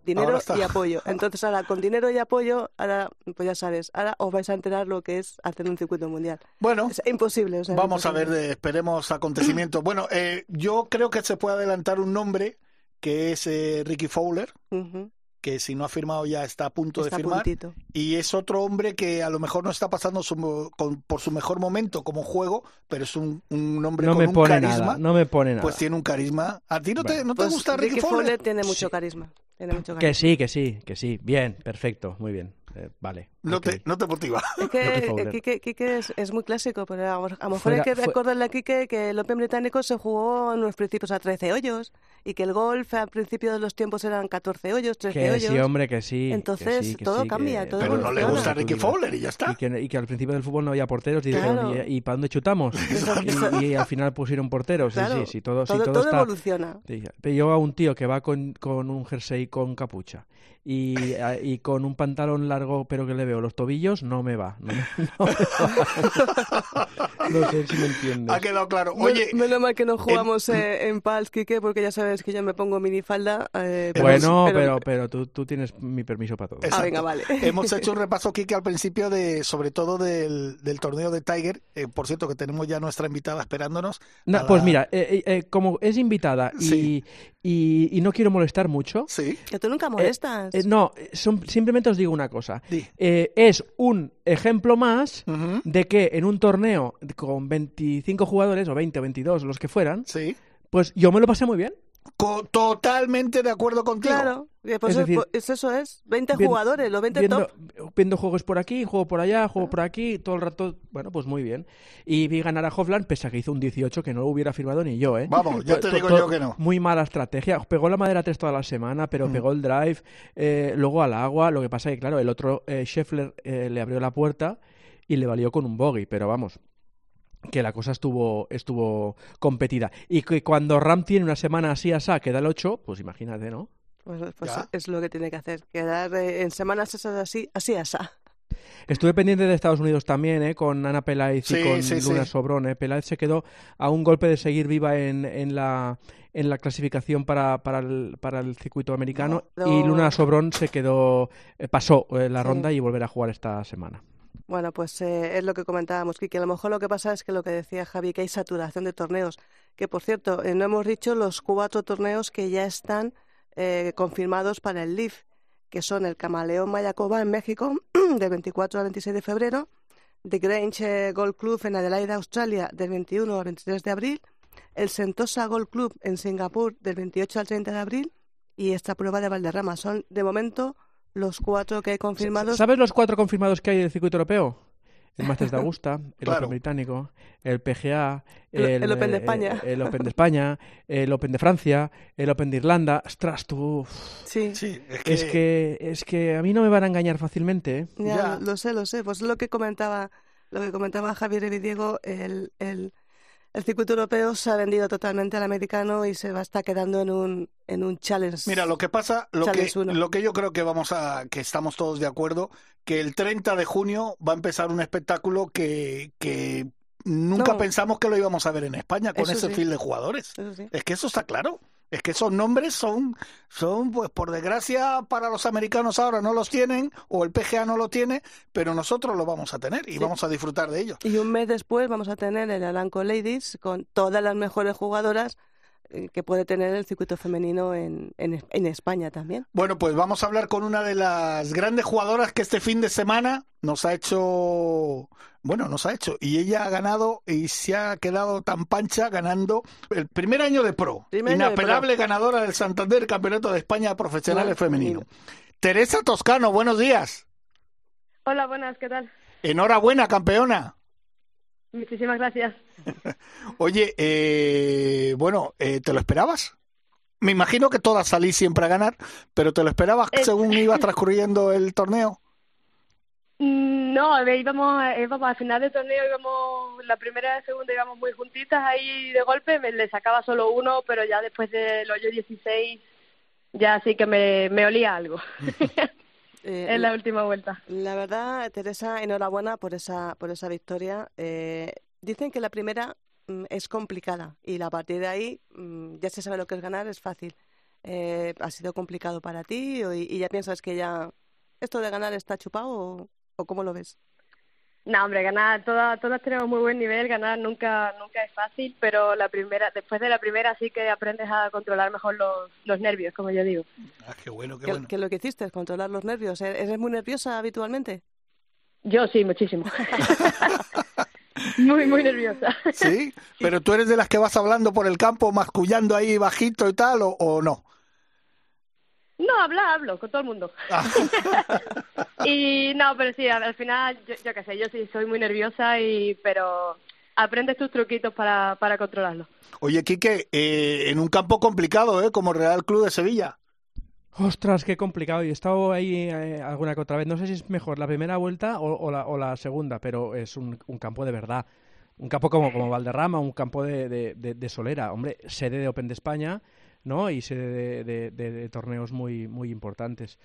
Dinero y apoyo. Entonces ahora con dinero y apoyo, ahora pues ya sabes, ahora os vais a enterar lo que es hacer un circuito mundial. Bueno, Es imposible. o sea, Vamos a ver, de- esperemos acontecimientos. Bueno, eh, yo creo que se puede adelantar un nombre que es eh, Ricky Fowler, Ujú, que si no ha firmado ya está a punto está de firmar. puntito. Y es otro hombre que a lo mejor no está pasando su mo- con- por su mejor momento como juego, pero es un, un hombre No con me un pone carisma. nada, no me pone nada. Pues tiene un carisma. ¿A ti no te, no te Pues gusta Ricky, Ricky Fowler? Fowler tiene mucho Sí. carisma. Tiene mucho Que carisma. sí, que sí, que sí. Bien, perfecto, muy bien. Eh, vale. No, ok. te, no te motiva. Es que Quique, Quique es, es muy clásico, pero a lo mejor- a lo mejor hay Fuera- que fue- recordarle a Quique que el Open británico se jugó en los principios a 13 hoyos y que el golf al principio de los tiempos eran 14 hoyos, 13 Que hoyos. sí, hombre, que sí. que Entonces, sí, que todo sí, cambia, que- todo Pero no le gusta Tú Ricky. Fowler y ya está. Y que, y que al principio del fútbol no había porteros y dijeron, Claro. ¿y, y para dónde chutamos? y, y al final pusieron porteros. Sí, Claro, sí, sí, todo, sí, todo, todo todo está... evoluciona. Sí, pero yo a un tío que va con, con un jersey con capucha y, a- y con un pantalón largo pero que le veo los tobillos, no me va. No, me- no me va. No sé si me entiendes. Ha quedado claro. Oye, Menos mal que no jugamos eh, en Pals, Quique, porque ya sabes que yo me pongo minifalda. eh, pero- Bueno, pero, pero tú, tú tienes mi permiso para todo. Ah, venga, vale. Hemos hecho un repaso, Kike, al principio de, sobre todo del, del torneo de Tiger. Eh, por cierto, que tenemos ya nuestra invitada esperándonos. No, la- Pues mira, eh, eh, eh, como es invitada Sí. y, y no quiero molestar mucho, Sí, Que tú nunca molestas. eh, no, eh, son- simplemente os digo una cosa. Eh, es un ejemplo más de que en un torneo con 25 jugadores, o 20 o 22, los que fueran, Sí. pues yo me lo pasé muy bien. Co- totalmente de acuerdo contigo. Claro, que pues Es es, decir, pues eso es. 20 Bien- jugadores, los 20 viendo, top. viendo juegos por aquí, juego por allá, juego por aquí, todo el rato, bueno, pues muy bien. Y vi ganar a Hovland, pese a que hizo un 18 que no lo hubiera firmado ni yo, ¿eh? Vamos, ya te digo yo que no. Muy mala estrategia. Pegó la madera 3 toda la semana, pero Mm. pegó el drive, eh, luego al agua. Lo que pasa es que, claro, el otro eh, Scheffler eh, le abrió la puerta y le valió con un bogey, pero vamos que la cosa estuvo estuvo competida y que cuando Ram tiene una semana así asá que da el 8 pues imagínate no Pues, pues es lo que tiene que hacer. Quedar eh, en semanas esas así, así, asá. Estuve pendiente de Estados Unidos también, ¿eh? con Ana Peláez y con sí, Luna sí. Sobrón. ¿eh? Peláez se quedó a un golpe de seguir viva en, en, la, en la clasificación para, para, el, para el circuito americano No, y. Luna Sobrón se quedó, eh, pasó eh, la Sí. ronda y volverá a jugar esta semana. Bueno, pues eh, es lo que comentábamos, Kiki. A lo mejor lo que pasa es que lo que decía Javi, que hay saturación de torneos. Que, por cierto, eh, no hemos dicho los cuatro torneos que ya están eh, confirmados para el LIF, que son el Camaleón Mayacoba en México, del 24 al 26 de febrero, The Grange Golf Club en Adelaide, Australia, del 21 al 23 de abril, el Sentosa Golf Club en Singapur del 28 al 30 de abril y esta prueba de Valderrama. Son, de momento, los cuatro que hay confirmados. ¿Sabes los cuatro confirmados que hay del circuito europeo? El Masters de Augusta, el Claro. Open británico, el PGA, El- el Open de eh, España. el Open de España, el Open de Francia, el Open de Irlanda. Ostras, tú. Sí, Sí, es que, Es que, es que a mí no me van a engañar fácilmente. ¿eh? ya, Ya. Lo, sé, lo sé. Pues es lo que comentaba, lo que comentaba Javier Evidiego, el, el, el circuito europeo se ha vendido totalmente al americano y se va a estar quedando en un, en un challenge. Mira, lo que pasa, lo que, uno. lo que yo creo que vamos a, que estamos todos de acuerdo, que el 30 de junio va a empezar un espectáculo que, que nunca No. pensamos que lo íbamos a ver en España con Eso ese sí. fil de jugadores. Sí. Es que eso está claro. Es que esos nombres son, son, pues por desgracia para los americanos ahora no los tienen, o el PGA no lo tiene, pero nosotros lo vamos a tener y Sí. vamos a disfrutar de ellos. Y un mes después vamos a tener el Alanco Ladies con todas las mejores jugadoras que puede tener el circuito femenino en, en, en España también. Bueno, pues vamos a hablar con una de las grandes jugadoras que este fin de semana nos ha hecho, bueno, nos ha hecho, y ella ha ganado y se ha quedado tan pancha ganando el primer año de pro, Primer de inapelable ganadora del Santander Campeonato de España Profesionales Bueno, Femenino. Teresa Toscano, buenos días. Hola, buenas, ¿qué tal? Enhorabuena, campeona. Muchísimas gracias. Oye, eh, bueno, eh, ¿te lo esperabas? Me imagino que todas salís siempre a ganar, pero ¿te lo esperabas Eh. según iba transcurriendo el torneo? Mm, No, a ver, íbamos, íbamos al final del torneo, íbamos, la primera y la segunda íbamos muy juntitas ahí de golpe, me le sacaba solo uno, pero ya después del hoyo 16 ya sí que me, me olía algo Eh, en la última vuelta. La verdad, Teresa, enhorabuena por esa, por esa victoria. Eh, dicen que la primera mm, es complicada y la a partir de ahí mm, ya se sabe lo que es ganar, es fácil. Eh, ¿Ha sido complicado para ti o- y, y ya piensas que ya esto de ganar está chupado o, o cómo lo ves? No, hombre, ganar, todas, todas tenemos muy buen nivel, ganar nunca, nunca es fácil, pero la primera, después de la primera sí que aprendes a controlar mejor los, los nervios, como yo digo. Ah, qué bueno, qué ¿Qué, bueno. qué es lo que hiciste? ¿Controlar los nervios? ¿E- ¿Eres muy nerviosa habitualmente? Yo sí, muchísimo. muy, muy nerviosa. Sí, pero tú eres de las que vas hablando por el campo, mascullando ahí bajito y tal, o, o no. No, habla, hablo con todo el mundo. Ah. y no, pero sí, al al final, yo, yo qué sé, yo sí soy muy nerviosa, y pero aprendes tus truquitos para, para controlarlo. Oye, Quique, eh, en un campo complicado, ¿eh? Como Real Club de Sevilla. Ostras, qué complicado. Y he estado ahí eh, alguna que otra vez. No sé si es mejor la primera vuelta o, o la, o la segunda, pero es un, un campo de verdad. Un campo como, como Valderrama, un campo de, de, de- de solera. Hombre, sede de Open de España, ¿no? Y sede de, de- de- de torneos muy, muy importantes.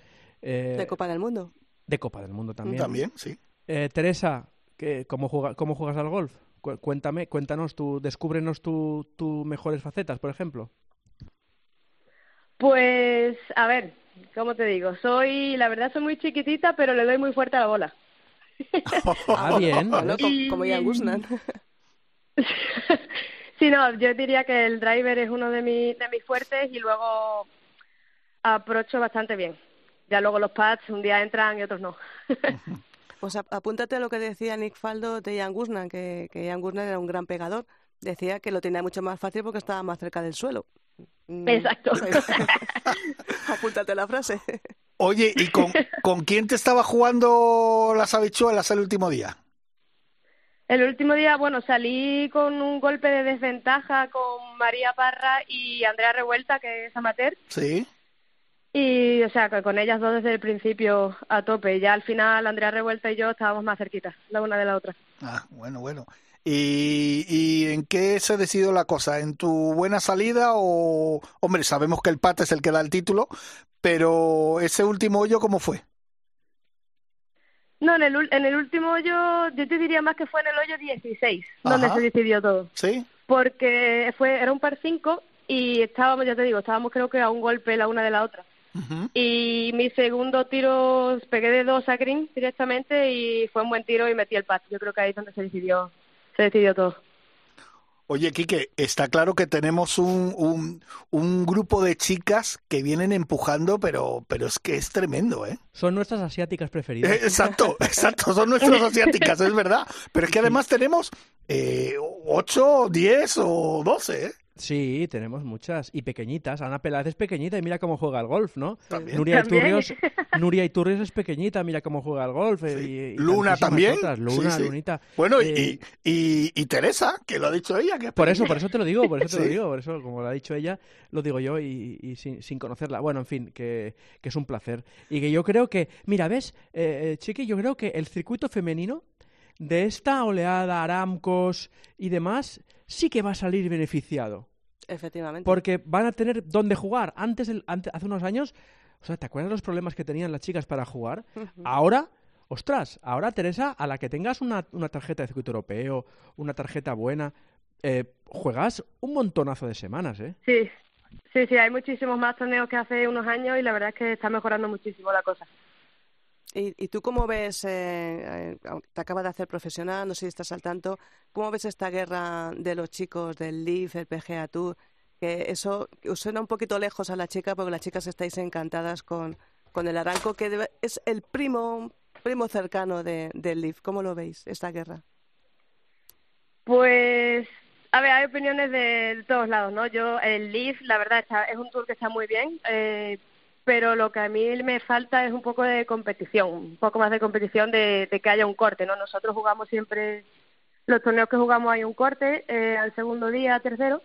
Eh, De Copa del Mundo. de Copa del Mundo también. También, sí. Eh, Teresa, ¿qué- cómo, juega- ¿cómo juegas al golf? Cu- Cuéntame, cuéntanos, tú, descúbrenos tus tu mejores facetas, por ejemplo. Pues, a ver, ¿cómo te digo? Soy, la verdad, soy muy chiquitita, pero le doy muy fuerte a la bola. Ah, bien. Bueno, co- Y- como ya Guzmán. sí, no, yo diría que el driver es uno de, mi, de mis fuertes y luego aprocho bastante bien. Ya luego los pads un día entran y otros no. Pues ap- apúntate a lo que decía Nick Faldo de Jan Guzman, que, que Jan Guzman era un gran pegador. Decía que lo tenía mucho más fácil porque estaba más cerca del suelo. Mm, Exacto. Apúntate la frase. Oye, ¿y con, con quién te estaba jugando las habichuelas el último día? El último día, bueno, salí con un golpe de desventaja con María Parra y Andrea Revuelta, que es amateur. Sí. Y, o sea, que con ellas dos desde el principio a tope. Ya al final, Andrea Revuelta y yo estábamos más cerquitas, la una de la otra. Ah, bueno, bueno. ¿Y, ¿Y en qué se decidió la cosa? ¿En tu buena salida o...? Hombre, sabemos que el pat es el que da el título, pero ese último hoyo, ¿cómo fue? No, en el, en el último hoyo, yo te diría más que fue en el hoyo 16, donde se decidió todo. ¿Sí? Porque fue era un par 5 y estábamos, ya te digo, estábamos creo que a un golpe la una de la otra. Y mi segundo tiro pegué de dos a green directamente y fue un buen tiro y metí el pat. Yo creo que ahí es donde se decidió, se decidió todo. Oye, Quique, está claro que tenemos un, un, un, grupo de chicas que vienen empujando, pero, pero es que es tremendo, ¿eh? Son nuestras asiáticas preferidas. Eh, exacto, exacto, son nuestras asiáticas, es verdad. Pero es que además tenemos eh, 8, 10 o 12, ¿eh? Sí, tenemos muchas. Y pequeñitas. Ana Peláez es pequeñita y mira cómo juega al golf, ¿no? También. Nuria También. Iturrios, Nuria Iturrios es pequeñita, mira cómo juega al golf. eh, Sí. y- y Luna también. otras. Luna, Sí, sí. Lunita. Bueno, Eh, y, y, y Teresa, que lo ha dicho ella. Que es Por eso, por eso te lo digo, por eso te Sí. lo digo, por eso, como lo ha dicho ella, lo digo yo y, y sin, sin conocerla. Bueno, en fin, que, que es un placer. Y que yo creo que, mira, ¿ves, eh, eh, Chiqui? Yo creo que el circuito femenino de esta oleada, Aramcos y demás, sí que va a salir beneficiado. Efectivamente. Porque van a tener dónde jugar. Antes, el- ante- hace unos años, o sea, ¿te acuerdas los problemas que tenían las chicas para jugar? Ahora, ostras, ahora Teresa, a la que tengas una, una tarjeta de circuito europeo, una tarjeta buena, eh, juegas un montonazo de semanas, ¿eh? Sí, sí, sí, hay muchísimos más torneos que hace unos años y la verdad es que está mejorando muchísimo la cosa. ¿Y, y tú cómo ves, eh, eh, te acabas de hacer profesional, no sé si estás al tanto, cómo ves esta guerra de los chicos del Leaf, el PGA Tour? Que eso suena un poquito lejos a la chica porque las chicas estáis encantadas con, con el Aranco, que debe- es el primo primo cercano de, del Leaf. ¿Cómo lo veis, esta guerra? Pues, a ver, hay opiniones de todos lados, ¿no? Yo, el Leaf, la verdad, está, es un tour que está muy bien, eh, pero lo que a mí me falta es un poco de competición, un poco más de competición de, de que haya un corte, ¿no? Nosotros jugamos siempre, los torneos que jugamos hay un corte, eh, al segundo día, tercero,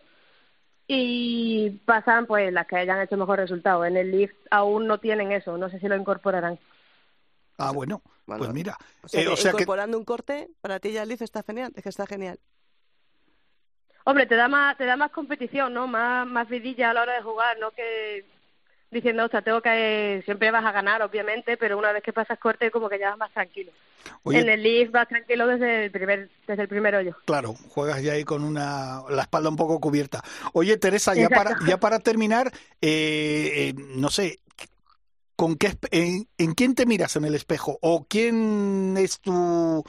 y pasan pues las que hayan hecho mejor resultado. En el Leaf aún no tienen eso, no sé si lo incorporarán. Ah, bueno, Bueno, pues mira. O sea, eh, o sea que incorporando un corte, para ti ya el Leaf está genial, es que está genial. Hombre, te da más, te da más competición, ¿no? Más, más vidilla a la hora de jugar, ¿no? Que diciendo, o sea, tengo que, siempre vas a ganar, obviamente, pero una vez que pasas corte, como que ya vas más tranquilo. Oye, En el Leaf vas tranquilo desde el primer, desde el primer hoyo. Claro, juegas ya ahí con una la espalda un poco cubierta. Oye, Teresa, ya para ya para terminar, eh, eh, no sé, ¿con qué en, en quién te miras en el espejo o quién es tu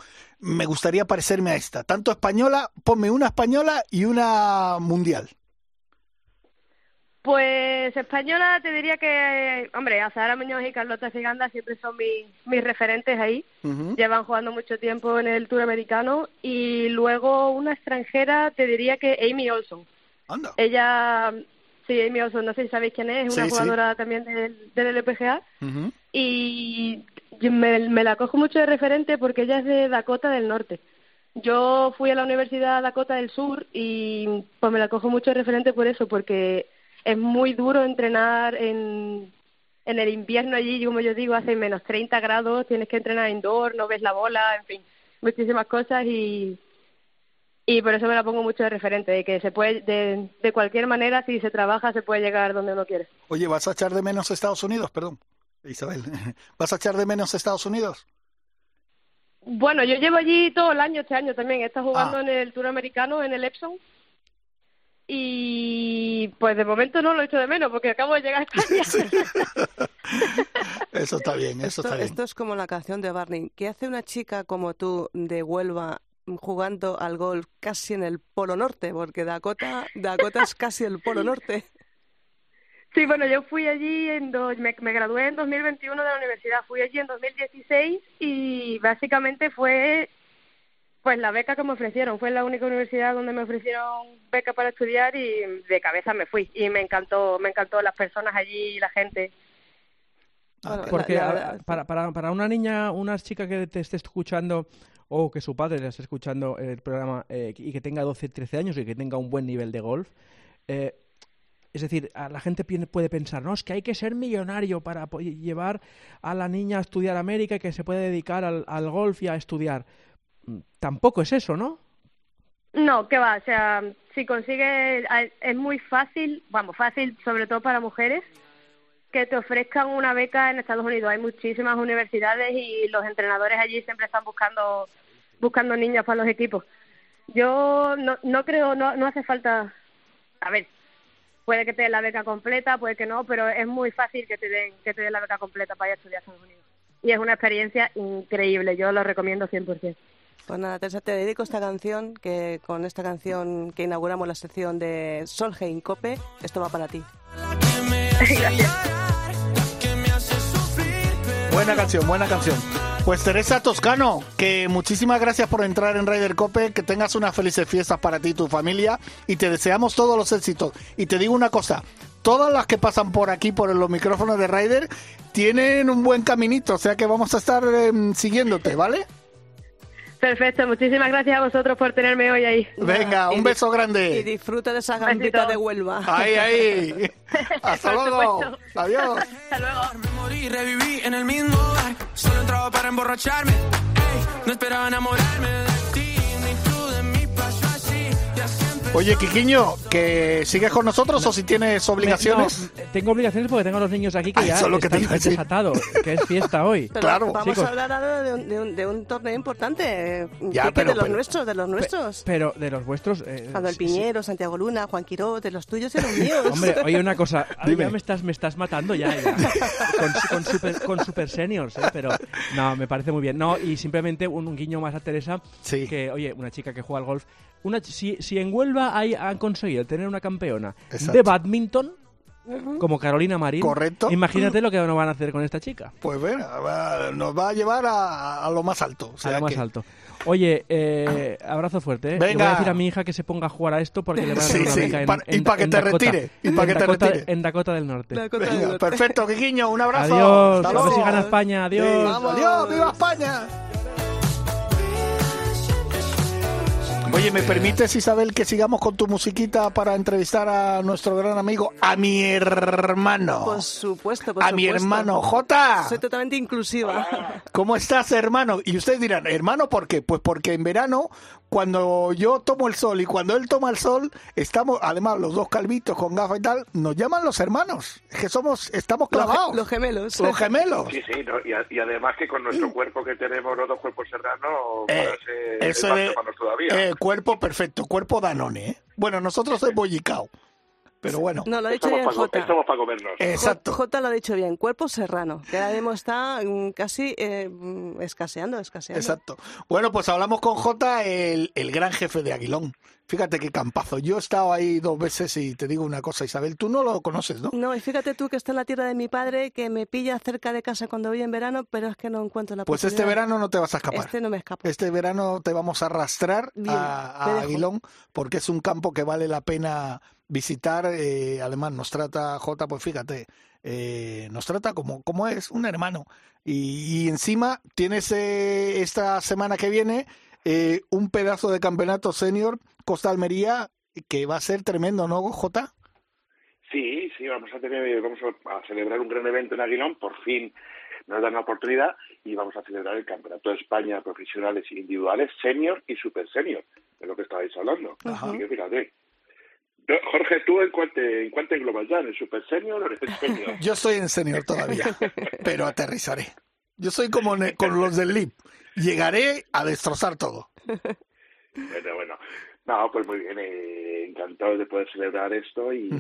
me gustaría parecerme a esta, tanto española, ponme una española y una mundial. Pues española te diría que, hombre, Azahara Muñoz y Carlota Ciganda siempre son mis, mis referentes ahí. Ujú. Llevan jugando mucho tiempo en el Tour americano. Y luego una extranjera te diría que Amy Olson. Anda. Ella, sí, Amy Olson, no sé si sabéis quién es, es una Sí, sí. jugadora también del, del LPGA. Y me, me la cojo mucho de referente porque ella es de Dakota del Norte. Yo fui a la Universidad Dakota del Sur y pues me la cojo mucho de referente por eso, porque es muy duro entrenar en, en el invierno allí, como yo digo, hace menos 30 grados, tienes que entrenar indoor, no ves la bola, en fin, muchísimas cosas y y por eso me la pongo mucho de referente, de que se puede, de, de cualquier manera, si se trabaja, se puede llegar donde uno quiere. Oye, ¿vas a echar de menos Estados Unidos? Perdón. Isabel, ¿vas a echar de menos Estados Unidos? Bueno, yo llevo allí todo el año, este año también. He estado jugando Ah. en el Tour Americano, en el Epson. Y pues de momento no lo echo de menos porque acabo de llegar a España. Eso está bien, eso Esto, está bien. esto es como la canción de Barney. ¿Qué hace una chica como tú de Huelva jugando al golf casi en el Polo Norte? Porque Dakota, Dakota es casi el Polo Norte. sí, bueno, yo fui allí, en do- me, me gradué en 2021 de la universidad. Fui allí en 2016 y básicamente fue pues la beca que me ofrecieron. Fue la única universidad donde me ofrecieron beca para estudiar y de cabeza me fui. Y me encantó, me encantó las personas allí y la gente. Bueno, la- Porque la para, para, para una niña, una chica que te esté escuchando o que su padre le esté escuchando el programa eh, y que tenga 12, 13 años y que tenga un buen nivel de golf, eh, es decir, a la gente puede pensar, no, es que hay que ser millonario para po- llevar a la niña a estudiar América y que se puede dedicar al, al golf y a estudiar. Tampoco es eso, ¿no? No, que va, o sea, si consigues, a- es muy fácil, vamos, fácil sobre todo para mujeres, que te ofrezcan una beca en Estados Unidos. Hay muchísimas universidades y los entrenadores allí siempre están buscando buscando niñas para los equipos. Yo no, no creo, no, no hace falta, a ver, puede que te den la beca completa, puede que no, pero es muy fácil que te den, que te den la beca completa para ir a estudiar a Estados Unidos. Y es una experiencia increíble, yo lo recomiendo 100%. Pues nada, Teresa, te dedico esta canción, que con esta canción que inauguramos la sección de Solheim Cope, esto va para ti. Buena canción, buena canción. Pues Teresa Toscano, que muchísimas gracias por entrar en Ryder Cope, que tengas unas felices fiestas para ti y tu familia y te deseamos todos los éxitos. Y te digo una cosa, todas las que pasan por aquí, por los micrófonos de Ryder, tienen un buen caminito, o sea que vamos a estar em, siguiéndote, ¿vale? Perfecto, muchísimas gracias a vosotros por tenerme hoy ahí. Venga, un beso Y grande. disfruta de esa gambita de Huelva. Ahí, ahí. Hasta luego. supuesto. Adiós. Hasta luego. Me morí, reviví en el mismo bar. Solo entraba para emborracharme. No esperaba enamorarme de ti, Oye, Quiquiño, ¿que sigues con nosotros o si tienes obligaciones? No, tengo obligaciones porque tengo a los niños aquí que Ah, ya eso es lo que te están desatados, que es fiesta hoy. Pero Claro. vamos Chicos. a hablar ahora de un, de un- de un torneo importante. Ya, pero- de los pero- nuestros, de los nuestros. Pero de los vuestros... eh, Manuel sí, sí. Piñero, Santiago Luna, Juan Quiró, de los tuyos y los míos. Hombre, oye una cosa, a mí Dime. ya me estás, me estás matando ya, ya. Con, con super, con super seniors, ¿eh? pero no, me parece muy bien. No, y simplemente un, un guiño más a Teresa, Sí. que, oye, una chica que juega al golf. Una, si, si en Huelva hay, han conseguido tener una campeona Exacto. de badminton, como Carolina Marín, Correcto. imagínate lo que no van a hacer con esta chica. Pues bueno, nos va a llevar a, a lo más alto. O sea a lo más que- alto. Oye, eh, abrazo fuerte. ¿eh? Le Venga. voy a decir a mi hija que se ponga a jugar a esto porque le van a dar Sí, una sí, beca en, para- y para que en te Dakota. retire, y para En que te Dakota- retire. En Dakota del Norte. Dakota del Venga, Norte. perfecto, Quiquiño, un abrazo. Adiós, Hasta a ver si luego. gana España, adiós. Sí. Adiós, viva España. Oye, ¿me permites, Isabel, que sigamos con tu musiquita para entrevistar a nuestro gran amigo, a mi hermano? Por supuesto, por a mi hermano Jota. Soy totalmente inclusiva. ¿Cómo estás, hermano? Y ustedes dirán, ¿hermano por qué? Pues porque en verano, cuando yo tomo el sol y cuando él toma el sol, estamos, además los dos calvitos con gafas y tal, nos llaman los hermanos. Es que somos, estamos clavados. los gemelos. Los gemelos. Sí, sí, ¿no? y, a- y además que con nuestro cuerpo que tenemos, los dos cuerpos serranos, Eh, eso hermanos todavía. eh, cuerpo perfecto, cuerpo danone. ¿eh? Bueno, nosotros es bollicao. Pero bueno, No, lo ha dicho estamos, bien estamos para comernos. exacto. J lo ha dicho bien, cuerpo serrano, que ahora mismo está mm, casi eh, mm, escaseando, escaseando. Exacto. Bueno, pues hablamos con Jota, el, el gran jefe de Aguilón. Fíjate qué campazo. Yo he estado ahí dos veces y te digo una cosa, Isabel, tú no lo conoces, ¿no? No, y fíjate tú que está en la tierra de mi padre, que me pilla cerca de casa cuando voy en verano, pero es que no encuentro la Pues este verano no te vas a escapar. Este no me escapo. Este verano te vamos a arrastrar Bien, a, a. Aguilón porque es un campo que vale la pena visitar. eh, además nos trata Jota, pues fíjate, eh, nos trata como, como es, un hermano. Y, y encima tienes eh, esta semana que viene eh, un pedazo de campeonato senior Costa Almería que va a ser tremendo, ¿no, Jota? Sí, sí, vamos a tener, vamos a, celebrar un gran evento en Aguilón, por fin nos dan la oportunidad y vamos a celebrar el Campeonato de España profesionales e individuales, senior y super senior, de lo que estabais hablando. Así que fíjate. Yo- Jorge, ¿tú en cuál te, en cuál te englobas ya? ¿En el super senior o en el senior? Yo estoy en senior todavía, pero aterrizaré. Yo soy como con los del LIP. Llegaré a destrozar todo. Bueno, bueno. No, pues muy bien, eh, encantado de poder celebrar esto y,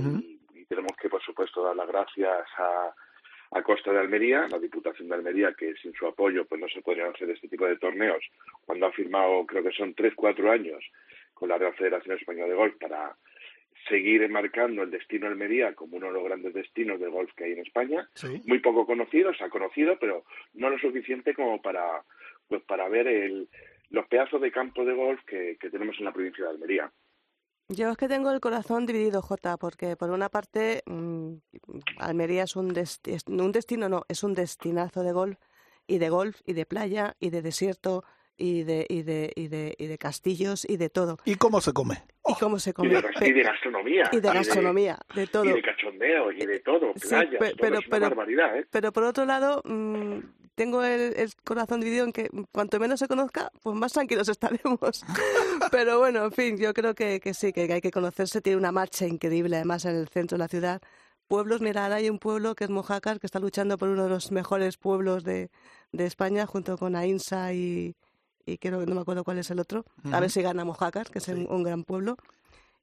tenemos que, por supuesto, dar las gracias a, a Costa de Almería, la Diputación de Almería, que sin su apoyo pues no se podrían hacer este tipo de torneos, cuando ha firmado, creo que son tres, cuatro años, con la Real Federación Española de Golf para seguir enmarcando el destino de Almería como uno de los grandes destinos de golf que hay en España Sí. muy poco conocido, se ha conocido, pero no lo suficiente como para pues para ver el, los pedazos de campo de golf que, que tenemos en la provincia de Almería. Yo es que tengo el corazón dividido, Jota, porque por una parte mm, Almería es un, desti- es- un destino, no, es un destinazo de golf y de golf y de playa y de desierto y de y de y de, y de castillos y de todo. ¿Y cómo se come? Y cómo se Y come. de, y de gastronomía. y de gastronomía, de todo. Y de cachondeo, y de todo, Sí, playas, todo pero- es una pero- barbaridad, ¿eh? Pero por otro lado, mm, tengo el, el corazón dividido en que cuanto menos se conozca, pues más tranquilos estaremos. Pero bueno, en fin, yo creo que, que sí, que hay que conocerse. Tiene una marcha increíble, además, en el centro de la ciudad. Pueblos, mira, ahora hay un pueblo que es Mojácar, que está luchando por uno de los mejores pueblos de, de España, junto con Ainsa y, y creo que no me acuerdo cuál es el otro. A ver si gana Mojácar, que es un, un gran pueblo.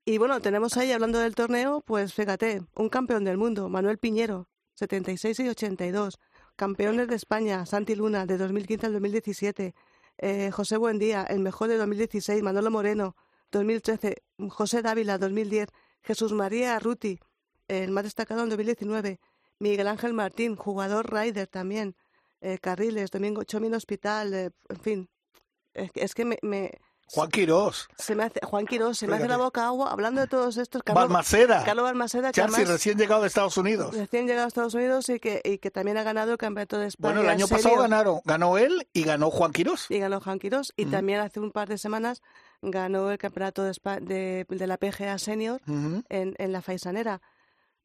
Y bueno, tenemos ahí, hablando del torneo, pues fíjate, un campeón del mundo, Manuel Piñero, 76 y 82. Campeones de España, Santi Luna, de 2015 al 2017. Eh, José Buendía, el mejor de 2016. Manolo Moreno, 2013. José Dávila, 2010. Jesús María Arruti, el más destacado en 2019. Miguel Ángel Martín, jugador Rider también. Eh, Carriles, Domingo Chomín Hospital, eh, en fin. Es, que- me- Juan Quirós, se me hace, Juan Quirós, se me hace la boca agua hablando de todos estos. Carlos, Balmaceda, Carlos Balmaceda, que Chelsea, además recién llegado de Estados Unidos. recién llegado a Estados Unidos y que, y que también ha ganado el campeonato de España. Bueno, el año pasado ganaron, ganó él y ganó Juan Quirós. y ganó Juan Quirós. Y también hace un par de semanas ganó el campeonato de, Espa- de, de la PGA Senior en, en la Faisanera.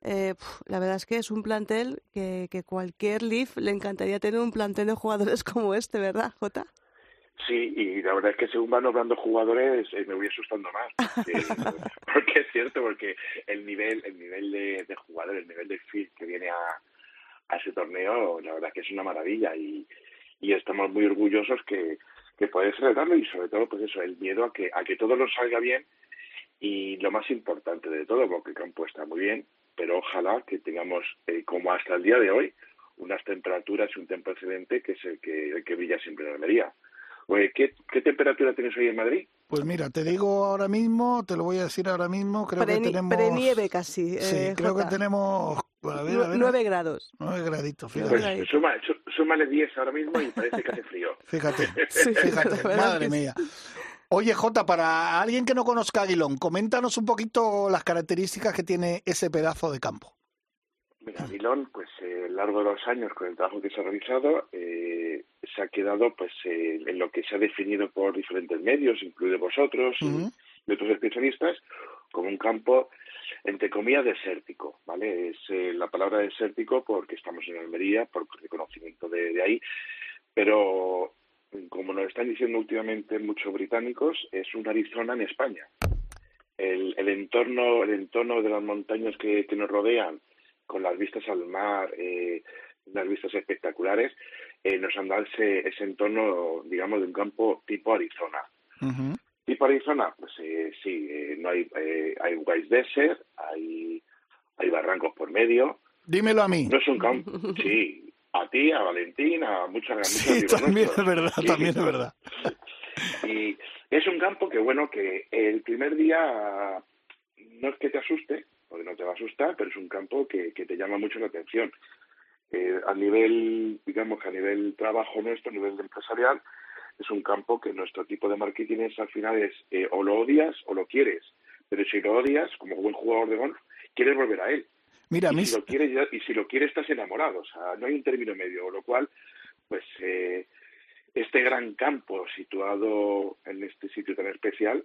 Eh, pf, la verdad es que es un plantel que, que cualquier Leaf le encantaría tener un plantel de jugadores como este, ¿verdad, Jota? Sí, y la verdad es que según van nombrando jugadores eh, me voy asustando más. Porque, porque es cierto, porque el nivel el nivel de, de jugador, el nivel de fit que viene a, a ese torneo, la verdad es que es una maravilla y, y estamos muy orgullosos que, que poder celebrarlo y sobre todo pues eso, el miedo a que, a que todo nos salga bien y lo más importante de todo, porque el campo está muy bien, pero ojalá que tengamos, eh, como hasta el día de hoy, unas temperaturas y un tiempo excelente que es el que, el que brilla siempre en Almería. Oye, ¿qué, ¿qué temperatura tienes hoy en Madrid? Pues mira, te digo ahora mismo, te lo voy a decir ahora mismo, creo que tenemos... Prenieve casi. Sí, eh, creo que tenemos... A ver, a Nue- ver, Nueve grados. nueve graditos, fíjate. Pues suma, su- súmale 10 ahora mismo y parece que hace frío. Fíjate, Sí, fíjate, madre sí. mía. Oye, Jota, para alguien que no conozca Aguilón, coméntanos un poquito las características que tiene ese pedazo de campo. Mira, Aguilón, pues eh, a lo largo de los años, con el trabajo que se ha realizado, eh, se ha quedado pues eh, en lo que se ha definido por diferentes medios, incluido vosotros y- Ujú. y otros especialistas, como un campo, entre comillas, desértico, ¿vale? Es eh, la palabra desértico porque estamos en Almería, por reconocimiento de, de ahí, pero como nos están diciendo últimamente muchos británicos, es un Arizona en España. El, el entorno el entorno de las montañas que, que nos rodean, con las vistas al mar, eh, unas vistas espectaculares, eh, nos han dado ese, ese entorno, digamos, de un campo tipo Arizona. Ujú. Tipo Arizona, pues eh, sí, eh, no hay, eh, hay White Desert, hay, hay barrancos por medio. Dímelo a mí. No es un campo, sí, a ti, a Valentín, a muchas Sí, también es verdad, Sí, también sí. es verdad. Y es un campo que, bueno, que el primer día no es que te asuste, porque no te va a asustar, pero es un campo que, que te llama mucho la atención. Eh, a nivel, digamos que a nivel trabajo nuestro, a nivel empresarial, es un campo que nuestro tipo de marketing es al final es eh, o lo odias o lo quieres. Pero si lo odias, como buen jugador de golf, quieres volver a él. Mira, y si lo quieres y si lo quieres estás enamorado o sea no hay un término medio con lo cual pues eh, este gran campo situado en este sitio tan especial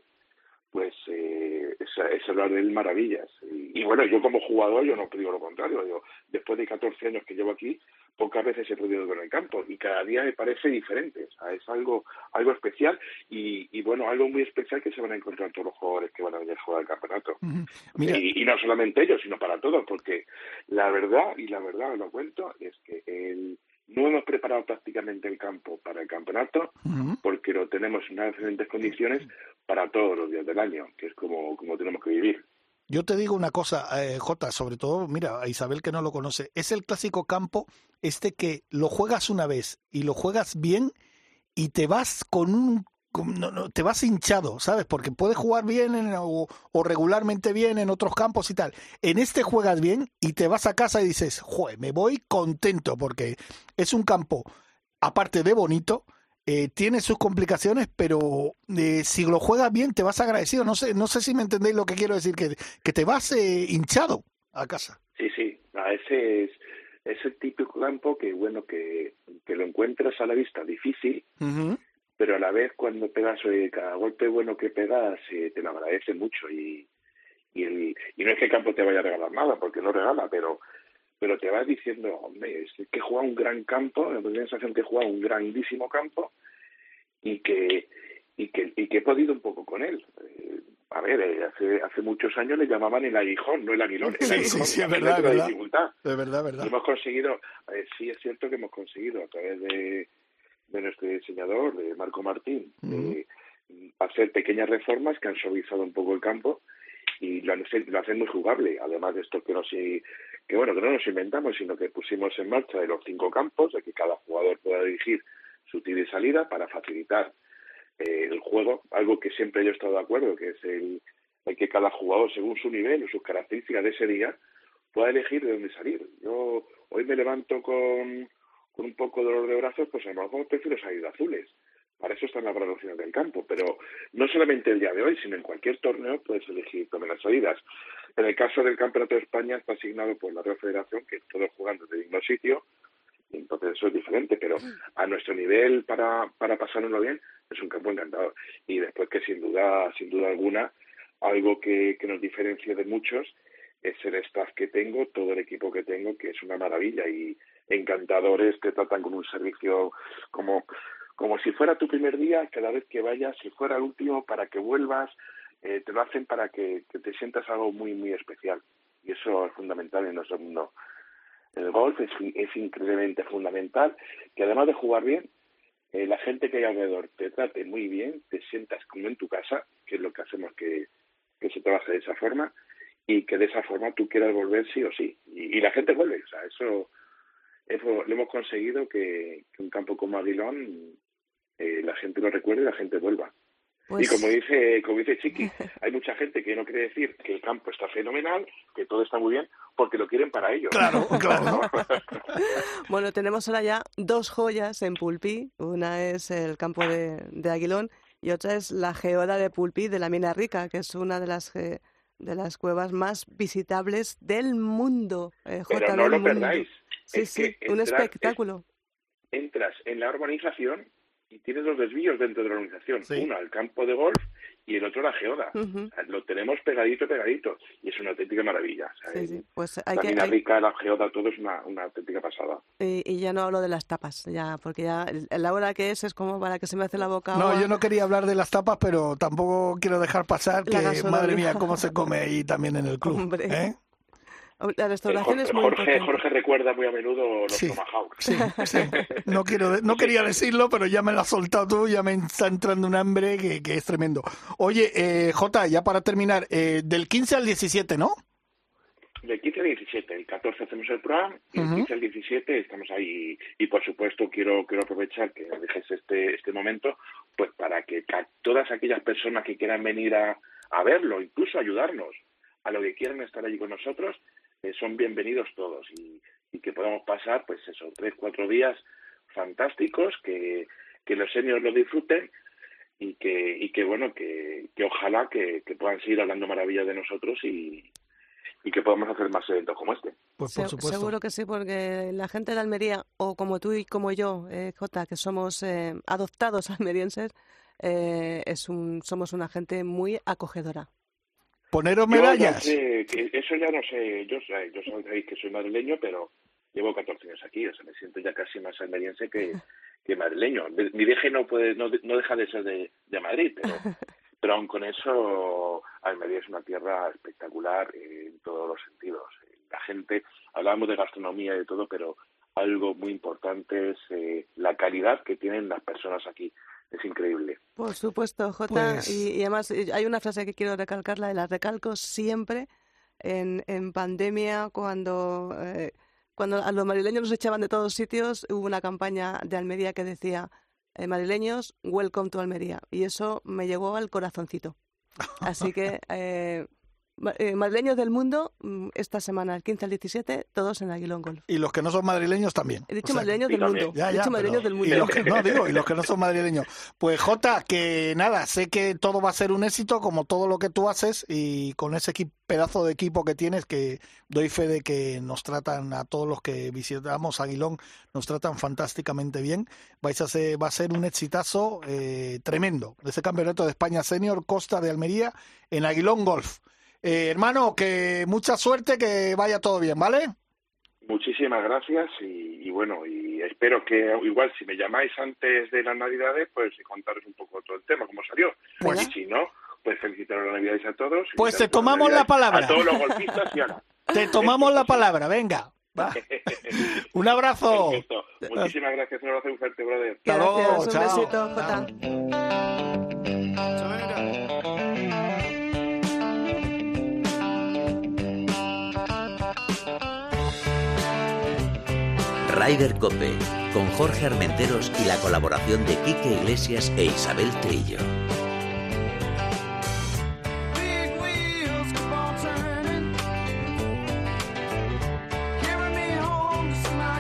pues eh, es, es hablar de él maravillas. Y, y bueno yo como jugador yo no digo lo contrario. Yo después de 14 años que llevo aquí pocas veces he podido ver el campo y cada día me parece diferente. O sea, es algo algo especial y, y bueno algo muy especial que se van a encontrar todos los jugadores que van a venir a jugar el campeonato. Mira, y, y no solamente ellos, sino para todos, porque la verdad, y la verdad lo cuento, es que el, no hemos preparado prácticamente el campo para el campeonato porque lo tenemos en unas excelentes condiciones para todos los días del año, que es como, como tenemos que vivir. Yo te digo una cosa, eh, Jota, sobre todo, mira, a Isabel que no lo conoce, es el clásico campo este que lo juegas una vez y lo juegas bien y te vas con un no, no, te vas hinchado, ¿sabes? Porque puedes jugar bien en- o, o regularmente bien en otros campos y tal. En este juegas bien y te vas a casa y dices, joder, me voy contento porque es un campo, aparte de bonito, eh, tiene sus complicaciones, pero eh, si lo juegas bien te vas agradecido. No sé, no sé si me entendéis lo que quiero decir, que, que te vas eh, hinchado a casa. Sí, sí, a ese es, es el típico campo que, bueno, que, que lo encuentras a la vista difícil, pero a la vez cuando pegas eh, cada golpe bueno que pegas eh, te lo agradece mucho y, y, el- y no es que el campo te vaya a regalar nada porque no regala pero pero te vas diciendo hombre es que jugado un gran campo la sensación que jugado un grandísimo campo y que y que y que he podido un poco con él Eh, a ver eh, hace hace muchos años le llamaban el aguijón no el aguilón el Sí, aguijón sí, sí, es imagínate verdad, es verdad. dificultad De verdad, verdad. y hemos conseguido, eh, sí es cierto que hemos conseguido a través de, de nuestro diseñador, de Marco Martín, eh, hacer pequeñas reformas que han suavizado un poco el campo y lo, lo hacen muy jugable. Además de esto que, nos, que bueno que no nos inventamos, sino que pusimos en marcha de los cinco campos, de que cada jugador pueda dirigir su tira y salida para facilitar eh, el juego, algo que siempre yo he estado de acuerdo, que es el, el que cada jugador, según su nivel o sus características de ese día, pueda elegir de dónde salir. Yo hoy me levanto con, con un poco de dolor de brazos, pues a lo mejor prefiero salir de azules. Para eso están las valoraciones del campo. Pero no solamente el día de hoy, sino en cualquier torneo puedes elegir también las salidas. En el caso del Campeonato de España está asignado por la Real Federación, que todos jugando desde el mismo sitio, y entonces eso es diferente. Pero a nuestro nivel, para, para pasárnoslo bien, es un campo encantador. Y después que sin duda, sin duda alguna, algo que, que nos diferencia de muchos es el staff que tengo, todo el equipo que tengo, que es una maravilla y encantadores, te tratan con un servicio como, como si fuera tu primer día, cada vez que vayas, si fuera el último, para que vuelvas, eh, te lo hacen para que, que, te sientas algo muy, muy especial. Y eso es fundamental en nuestro mundo. El golf es, es increíblemente fundamental, que además de jugar bien, eh, la gente que hay alrededor te trate muy bien, te sientas como en tu casa, que es lo que hacemos que, que se trabaje de esa forma, y que de esa forma tú quieras volver sí o sí. Y, y la gente vuelve. O sea, eso, eso lo hemos conseguido que, que un campo como Aguilón eh, la gente lo recuerde y la gente vuelva. Pues... Y como dice, como dice Chiqui, hay mucha gente que no quiere decir que el campo está fenomenal, que todo está muy bien, porque lo quieren para ellos. Claro, claro. bueno, tenemos ahora ya dos joyas en Pulpí. Una es el campo de, de Aguilón y otra es la geoda de Pulpí de la Mina Rica, que es una de las de las cuevas más visitables del mundo. Eh, J Pero no lo mundo. perdáis. Sí, es sí, un espectáculo. Es, entras en la urbanización y tienes dos desvíos dentro de la urbanización. Sí. Uno al campo de golf y el otro la geoda. Uh -huh. o sea, lo tenemos pegadito, pegadito. Y es una auténtica maravilla. O sea, sí, sí. Pues hay la que, mina hay... rica, la geoda, todo es una, una auténtica pasada. Y, y, ya no hablo de las tapas, ya porque ya la hora que es es como para que se me hace la boca No, agua. yo no quería hablar de las tapas, pero tampoco quiero dejar pasar que, madre mía, cómo se come ahí también en el club. Hombre. ¿eh? La restauración Jorge, es muy Jorge, importante. Jorge recuerda muy a menudo los Sí, tomahawks. Sí, sí. No, quiero, no quería decirlo, pero ya me lo has soltado tú, ya me está entrando un hambre que, que es tremendo. Oye, eh, Jota, ya para terminar, eh, del 15 al 17, ¿no? Del 15 al 17, el 14 hacemos el programa, y el Ujú. 15 al 17 estamos ahí. Y por supuesto quiero quiero aprovechar que dejes este este momento pues para que todas aquellas personas que quieran venir a, a verlo, incluso ayudarnos a lo que quieran estar allí con nosotros, eh, son bienvenidos todos y, y que podamos pasar pues eso, tres, cuatro días fantásticos, que, que los seniors lo disfruten y que, y que bueno, que, que ojalá que, que puedan seguir hablando maravillas de nosotros y, y que podamos hacer más eventos como este. Pues Se- por supuesto. Seguro que sí, porque la gente de Almería, o como tú y como yo, eh, Jota, que somos eh, adoptados almerienses, eh, es un, somos una gente muy acogedora. Poneros Yo ya medallas. sé eso ya no sé, yo, sabéis que soy madrileño, pero llevo 14 años aquí, o sea, me siento ya casi más almeriense que, que madrileño. Mi viaje no puede, no, no deja de ser de, de Madrid, pero, pero aun con eso, Almería es una tierra espectacular en todos los sentidos. La gente, hablamos de gastronomía y de todo, pero algo muy importante es eh, la calidad que tienen las personas aquí. Es increíble. Por supuesto, Jota. Pues- Y, y además eh, hay una frase que quiero recalcarla y la recalco siempre en, en pandemia cuando, eh, cuando a los madrileños nos echaban de todos sitios, hubo una campaña de Almería que decía eh, madrileños, welcome to Almería. Y eso me llegó al corazoncito. Así que eh, eh, madrileños del mundo, mm, esta semana, el 15 al 17, todos en Aguilón Golf. Y los que no son madrileños también. He dicho O sea, madrileños y del mundo. Ya, He ya, dicho madrileños del y mundo. los que no digo y los que no son madrileños pues Jota que nada sé que todo va a ser un éxito como todo lo que tú haces y con ese pedazo de equipo que tienes que doy fe de que nos tratan a todos los que visitamos Aguilón nos tratan fantásticamente bien vais a ser va a ser un exitazo eh, tremendo de ese campeonato de España senior Costa de Almería en Aguilón Golf Eh, hermano que mucha suerte que vaya todo bien vale Muchísimas gracias y, y bueno, y espero que igual si me llamáis antes de las Navidades, pues contaros un poco todo el tema, cómo salió. Pues- y si no, pues felicitaros las Navidades a todos. y Pues te tomamos la palabra. A todos los golfistas y a la- te tomamos la palabra venga va. un abrazo Perfecto. Muchísimas gracias, un abrazo muy fuerte, brother. Hasta luego, un chao. besito, Jota. Rider Cope, con Jorge Armenteros y la colaboración de Quique Iglesias e Isabel Trillo.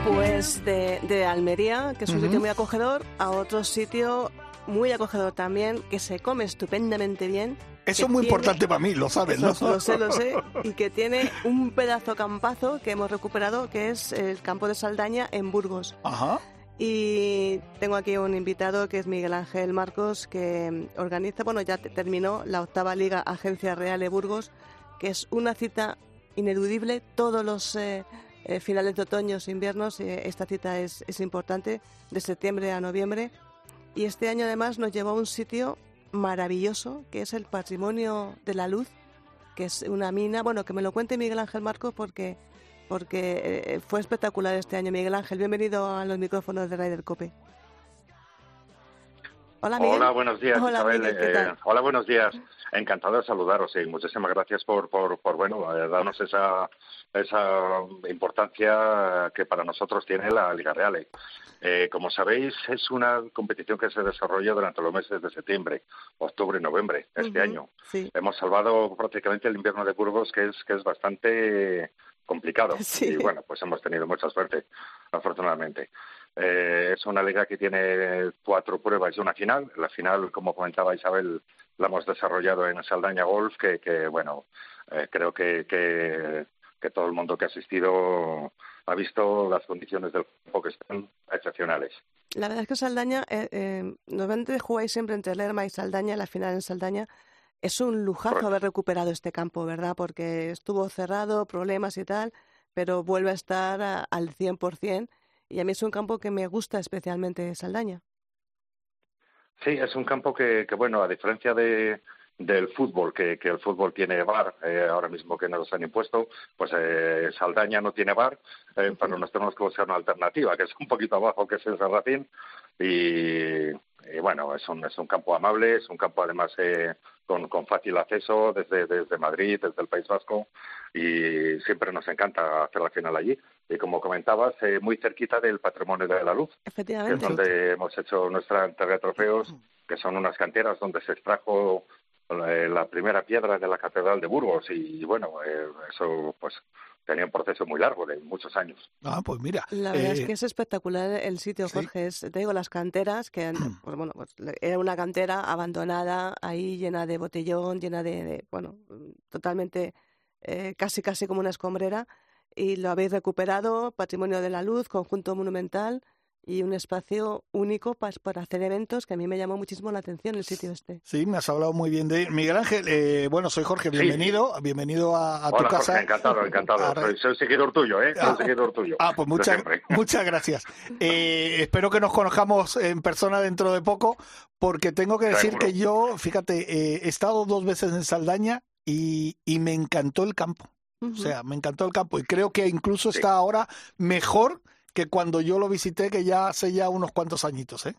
Pues de, de Almería, que es un sitio muy acogedor, a otro sitio muy acogedor también, que se come estupendamente bien. Eso es muy tiene- importante para mí, lo sabes, ¿no? Lo, sé, lo sé. Y que tiene un pedazo campazo que hemos recuperado, que es el campo de Saldaña en Burgos. Ajá. Y tengo aquí un invitado que es Miguel Ángel Marcos, que organiza, bueno, ya te- terminó la octava Liga Agencia Real de Burgos, que es una cita ineludible todos los eh, eh, finales de otoño e inviernos. eh, esta cita es, es importante, de septiembre a noviembre. Y este año además nos llevó a un sitio maravilloso, que es el Patrimonio de la Luz, que es una mina. Bueno, que me lo cuente Miguel Ángel Marcos porque porque eh, fue espectacular este año. Miguel Ángel, bienvenido a los micrófonos de Ryder Cope. Hola, Miguel. Hola, buenos días, Hola, Isabel. Miguel, ¿qué Eh, hola, buenos días. Encantado de saludaros y muchísimas gracias por, por, por bueno, eh, darnos esa, esa importancia que para nosotros tiene la Liga Real. Eh, como sabéis, es una competición que se desarrolla durante los meses de septiembre, octubre y noviembre este año. Sí. Hemos salvado prácticamente el invierno de Burgos, que es, que es bastante complicado. Sí. Y bueno, pues hemos tenido mucha suerte, afortunadamente. Eh, es una liga que tiene cuatro pruebas y una final. La final, como comentaba Isabel, la hemos desarrollado en Saldaña Golf, que, que bueno, eh, creo que, que, que todo el mundo que ha asistido ha visto las condiciones del campo que están excepcionales. La verdad es que Saldaña, eh, eh, normalmente jugáis siempre entre Lerma y Saldaña, la final en Saldaña. Es un lujazo Correcto. haber recuperado este campo, ¿verdad? Porque estuvo cerrado, problemas y tal, pero vuelve a estar a- al 100%. Y a mí es un campo que me gusta especialmente Saldaña. Sí, es un campo que, que bueno, a diferencia de, del fútbol, que, que el fútbol tiene bar, eh, ahora mismo que nos han impuesto, pues eh, Saldaña no tiene bar, eh, pero nos tenemos que buscar una alternativa, que es un poquito abajo, que es el Serracín, y, y bueno, es un, es un campo amable, es un campo además eh, con, con fácil acceso desde, desde Madrid, desde el País Vasco, y siempre nos encanta hacer la final allí. Y como comentabas, eh, muy cerquita del patrimonio de la luz que es Efectivamente. donde hemos hecho nuestra entrega de trofeos, que son unas canteras donde se extrajo eh, la primera piedra de la Catedral de Burgos y bueno, eh, eso pues tenía un proceso muy largo de muchos años. Ah, pues mira. La verdad eh, es que es espectacular el sitio, sí. Jorge. Es, te digo, las canteras, que pues, bueno, pues, era una cantera abandonada, ahí llena de botellón, llena de, de, bueno, totalmente, eh, casi casi como una escombrera, y lo habéis recuperado, Patrimonio de la Luz, conjunto monumental y un espacio único pa- para hacer eventos que a mí me llamó muchísimo la atención el sitio este. Sí, me has hablado muy bien de Miguel Ángel. eh, bueno, soy Jorge, bienvenido, bienvenido a, a tu casa. Jorge, encantado, encantado. Ahora- Soy, soy seguidor tuyo, ¿eh? Soy Ah. seguidor tuyo. Ah, pues muchas, muchas gracias. Eh, espero que nos conozcamos en persona dentro de poco, porque tengo que decir Seguro. que yo, fíjate, eh, he estado dos veces en Saldaña y, y me encantó el campo. O sea, me encantó el campo y creo que incluso Sí. está ahora mejor que cuando yo lo visité, que ya hace ya unos cuantos añitos, ¿eh?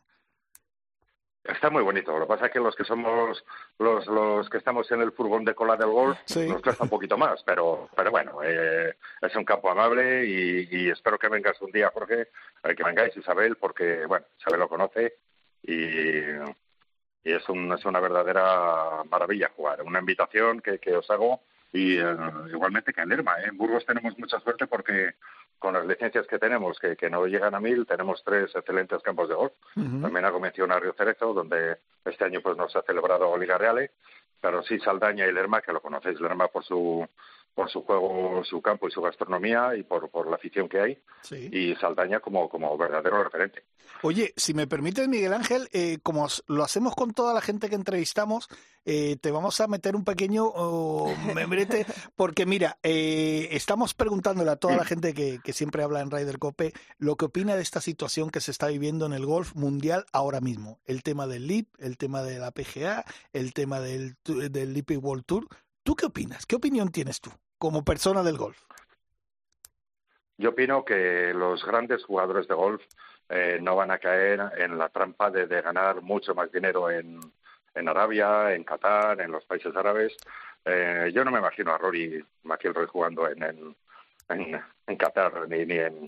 Está muy bonito. Lo que pasa es que los que somos los, los que estamos en el furgón de cola del golf Sí. nos cuesta un poquito más, pero pero bueno, eh, es un campo amable y, y espero que vengas un día, Jorge, eh, que vengáis Isabel, porque bueno, Isabel lo conoce y, y es, un, es una verdadera maravilla jugar. Una invitación que, que os hago y eh, igualmente que en Lerma. ¿eh? En Burgos tenemos mucha suerte porque con las licencias que tenemos, que, que no llegan a mil, tenemos tres excelentes campos de golf. También hago mención a Río Cerezo, donde este año pues nos ha celebrado Liga Reale, pero sí Saldaña y Lerma, que lo conocéis, Lerma por su por su juego, su campo y su gastronomía y por, por la afición que hay, Sí. y Saldaña como, como verdadero referente. Oye, si me permites, Miguel Ángel, eh, como lo hacemos con toda la gente que entrevistamos, eh, te vamos a meter un pequeño oh, membrete, porque mira, eh, estamos preguntándole a toda la gente que, que siempre habla en Ryder Cope lo que opina de esta situación que se está viviendo en el golf mundial ahora mismo. El tema del LIP, el tema de la PGA, el tema del, del LIP World Tour. ¿Tú qué opinas? ¿Qué opinión tienes tú como persona del golf? Yo opino que los grandes jugadores de golf eh, no van a caer en la trampa de, de ganar mucho más dinero en, en Arabia, en Qatar, en los países árabes. Eh, yo no me imagino a Rory McIlroy jugando en, en, en, Qatar ni, ni en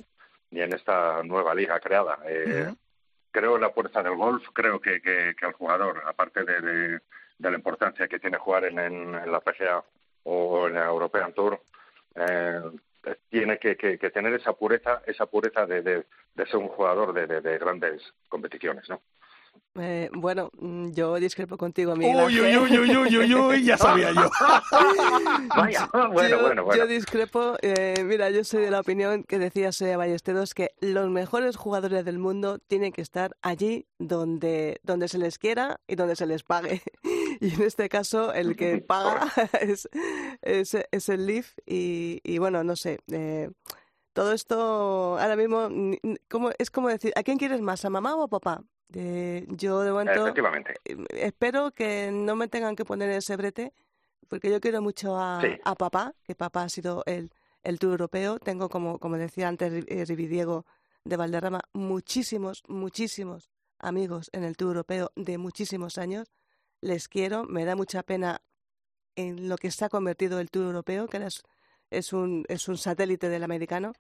ni en esta nueva liga creada. Eh, Creo en la fuerza del golf, creo que, que, que el jugador, aparte de, de, de, la importancia que tiene jugar en, en, en la PGA o en la European Tour, eh, tiene que, que, que, tener esa pureza, esa pureza de, de, de ser un jugador de, de, grandes competiciones, ¿no? Eh, bueno, mm, yo discrepo contigo, Miguel. Uy, uy, uy, uy, uy, uy, uy, ya sabía yo. Vaya, bueno, yo, bueno, bueno. Yo discrepo. Eh, mira, yo soy de la opinión que decía Sea Ballesteros que los mejores jugadores del mundo tienen que estar allí donde, donde se les quiera y donde se les pague. Y en este caso, el que paga es, es, es el Leaf. Y, y, bueno, no sé. Eh, todo esto ahora mismo como, es como decir, ¿a quién quieres más, a mamá o a papá? Eh, yo de momento Efectivamente. espero que no me tengan que poner ese brete, porque yo quiero mucho a, sí. a papá, que papá ha sido el, el tour europeo. Tengo, como, como decía antes Rividiego de Valderrama, muchísimos, muchísimos amigos en el tour europeo de muchísimos años. Les quiero, me da mucha pena en lo que se ha convertido el tour europeo, que es, es, un, es un satélite del americano.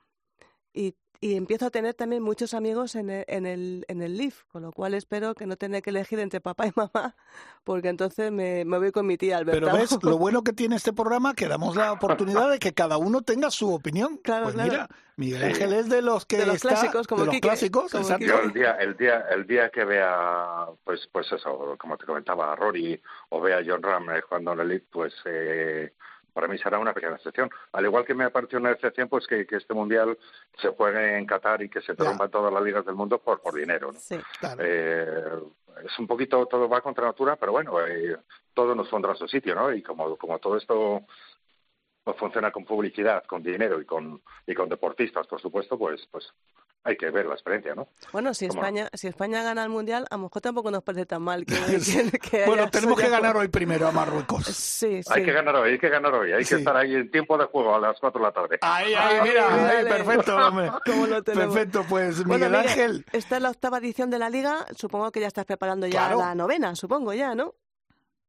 Y y empiezo a tener también muchos amigos en el, en el, en el Leaf, con lo cual espero que no tenga que elegir entre papá y mamá, porque entonces me, me voy con mi tía Alberta. Pero ves, lo bueno que tiene este programa, que damos la oportunidad de que cada uno tenga su opinión. Claro, pues claro. mira, Miguel Ángel es de los que de los está, clásicos, como de los Quique, clásicos, como exacto. Yo el día, el día, el día que vea, pues, pues eso, como te comentaba, a Rory o vea a John Ram jugando en el Leaf, pues eh, para mí será una pequeña excepción. Al igual que me ha parecido una excepción, pues que, que este mundial se juegue en Qatar y que se rompan todas las ligas del mundo por, por dinero. ¿no? Sí, claro. eh, es un poquito, todo va contra natura, pero bueno, eh, todo nos pondrá a su sitio, ¿no? Y como, como todo esto pues, funciona con publicidad, con dinero y con, y con deportistas, por supuesto, pues, pues hay que ver la experiencia, ¿no? Bueno, si ¿Cómo España, si España gana el mundial, a lo mejor tampoco nos parece tan mal que, que, que bueno, tenemos que ganar hoy primero a Marruecos. Sí, sí. Hay que ganar hoy, hay que ganar hoy, hay Sí. que estar ahí en tiempo de juego a las 4 de la tarde. Ahí, ahí, mira, ahí, perfecto, hombre. ¿Cómo lo tenemos? Perfecto, pues Bueno, Miguel Miguel, Ángel. Esta es la octava edición de la liga. Supongo que ya estás preparando ya Claro. la novena, supongo ya, ¿no?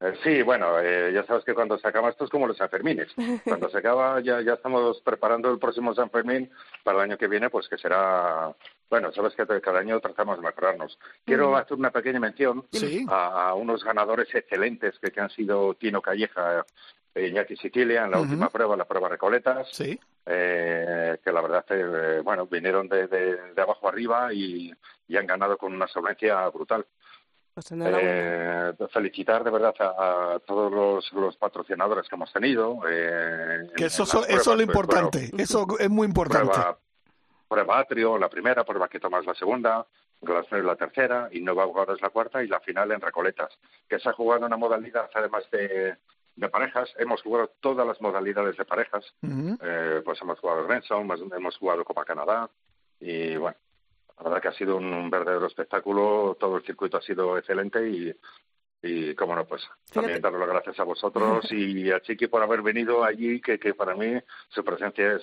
Eh, sí, bueno, eh, ya sabes que cuando se acaba esto es como los Sanfermines. Cuando se acaba ya, ya estamos preparando el próximo San Fermín para el año que viene, pues que será, bueno, sabes que cada año tratamos de mejorarnos. Quiero Mm. hacer una pequeña mención Sí. a, a unos ganadores excelentes que, que han sido Tino Calleja e Iñaki Siquilia en la última prueba, la prueba Recoletas, Sí, eh, que la verdad, eh, bueno, vinieron de, de, de abajo arriba y, y han ganado con una solvencia brutal. Pues. Eh, felicitar de verdad a, a todos los, los patrocinadores que hemos tenido. Eh, que en- eso, eso es lo pues, importante. Eso es muy importante. prueba, prueba Atrio, la primera, prueba que tomas la segunda, Glacier la tercera, y Nueva Jugadores la cuarta y la final en Recoletas, que se ha jugado una modalidad además de, de parejas. Hemos jugado todas las modalidades de parejas. Eh, pues hemos jugado hemos, hemos jugado Copa Canadá y bueno, la verdad que ha sido un, un verdadero espectáculo, todo el circuito ha sido excelente y, y cómo no, pues también daros las gracias a vosotros y a Chiqui por haber venido allí, que, que para mí su presencia es,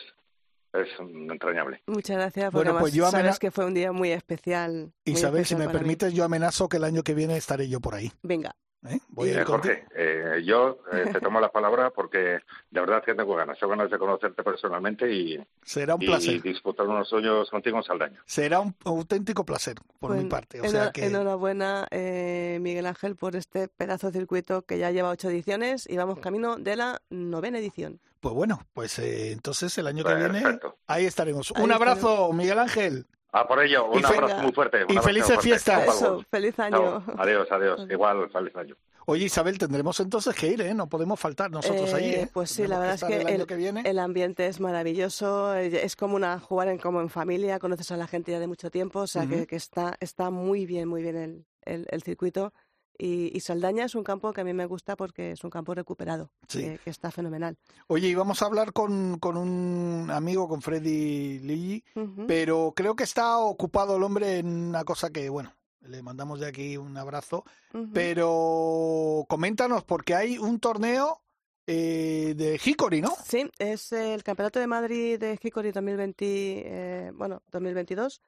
es entrañable. Muchas gracias, porque Bueno, pues yo amena- sabes que fue un día muy especial. muy Isabel, si me mí. permites, yo amenazo que el año que viene estaré yo por ahí. Venga, ¿eh? Voy a Eh. Jorge, eh, yo eh, te tomo la palabra porque de verdad que tengo ganas, tengo ganas de conocerte personalmente y, Será un y placer. disfrutar unos sueños contigo en Saldaña. Será un auténtico placer por pues mi parte. O enhora- sea que enhorabuena, eh, Miguel Ángel, por este pedazo de circuito que ya lleva ocho ediciones y vamos camino de la novena edición. Pues bueno, pues eh, entonces el año que viene ahí estaremos. Ahí Un abrazo, Miguel Ángel. Ah, por ello, un abrazo muy fuerte. y felices fiestas. Eso, feliz Chao. año. Adiós, adiós. Igual, feliz año. Oye, Isabel, tendremos entonces que ir, ¿eh? No podemos faltar nosotros Eh, allí, ¿eh? Pues sí, la verdad es que el año el, que viene. el ambiente es maravilloso, eh, es como una jugar en, como en familia, conoces a la gente ya de mucho tiempo, o sea que, que está, está muy bien, muy bien el, el, el circuito. Y, y Saldaña es un campo que a mí me gusta porque es un campo recuperado, Sí. que, que está fenomenal. Oye, íbamos a hablar con, con un amigo, con Freddy Lilly, Ujú. pero creo que está ocupado el hombre en una cosa que, bueno, le mandamos de aquí un abrazo. Pero coméntanos, porque hay un torneo eh, de Hickory, ¿no? Sí, es el Campeonato de Madrid de Hickory 2020, eh, bueno, 2022,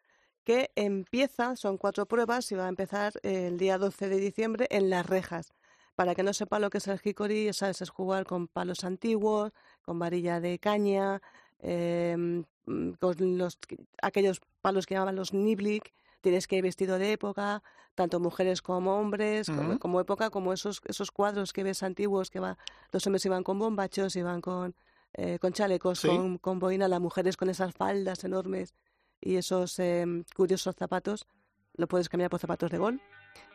que empieza, son cuatro pruebas y va a empezar el día 12 de diciembre en Las Rejas. Para que no sepa lo que es el Hickory, sabes, es jugar con palos antiguos, con varilla de caña, mm, con los, aquellos palos que llamaban los niblik, tienes que ir vestido de época, tanto mujeres como hombres, como, época, como esos, esos cuadros que ves antiguos, que va, los hombres iban con bombachos, iban con, eh, con chalecos, Sí. con, con boina, las mujeres con esas faldas enormes y esos em, curiosos zapatos, lo puedes cambiar por zapatos de gol.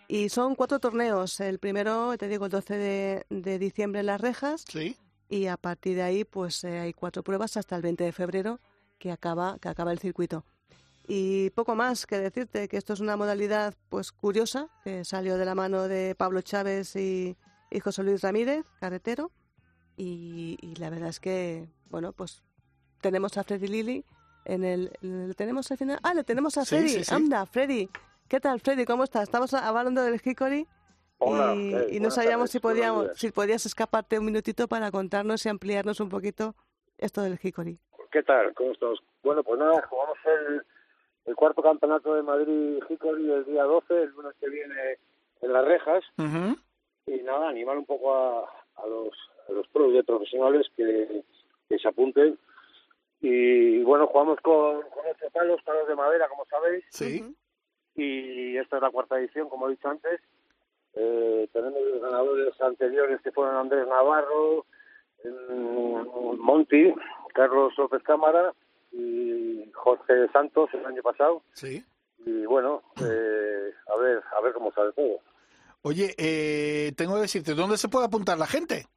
Y son cuatro torneos. El primero, te digo, el 12 de, de diciembre en Las Rejas. Sí. Y a partir de ahí, pues eh, hay cuatro pruebas hasta el 20 de febrero que acaba, que acaba el circuito. Y poco más que decirte que esto es una modalidad pues curiosa que salió de la mano de Pablo Chávez y, y José Luis Ramírez, carretero. Y, y la verdad es que, bueno, pues tenemos a Freddy Lili en el, ¿le tenemos al final. Ah, le tenemos a Sí, Freddy. sí, sí. Anda, Freddy. ¿Qué tal, Freddy? ¿Cómo estás? Estamos hablando del Hickory Hola, y, eh, y no sabíamos tardes, si podíamos, si podías escaparte un minutito para contarnos y ampliarnos un poquito esto del Hickory. ¿Qué tal? ¿Cómo estamos? Bueno, pues nada, jugamos el, el cuarto campeonato de Madrid Hickory el día 12, el lunes que viene en Las Rejas. Ujú. Y nada, animar un poco a, a los, a los pros de profesionales que, que se apunten. Y bueno, jugamos con, con ocho palos, palos de madera, como sabéis. Sí. y esta es la cuarta edición, como he dicho antes. Eh, tenemos los ganadores anteriores que fueron Andrés Navarro, mm, Monti, Carlos López Cámara y Jorge Santos el año pasado. Sí. Y bueno, eh, a ver, a ver cómo sale todo. Oye, eh, tengo que decirte, ¿dónde se puede apuntar la gente?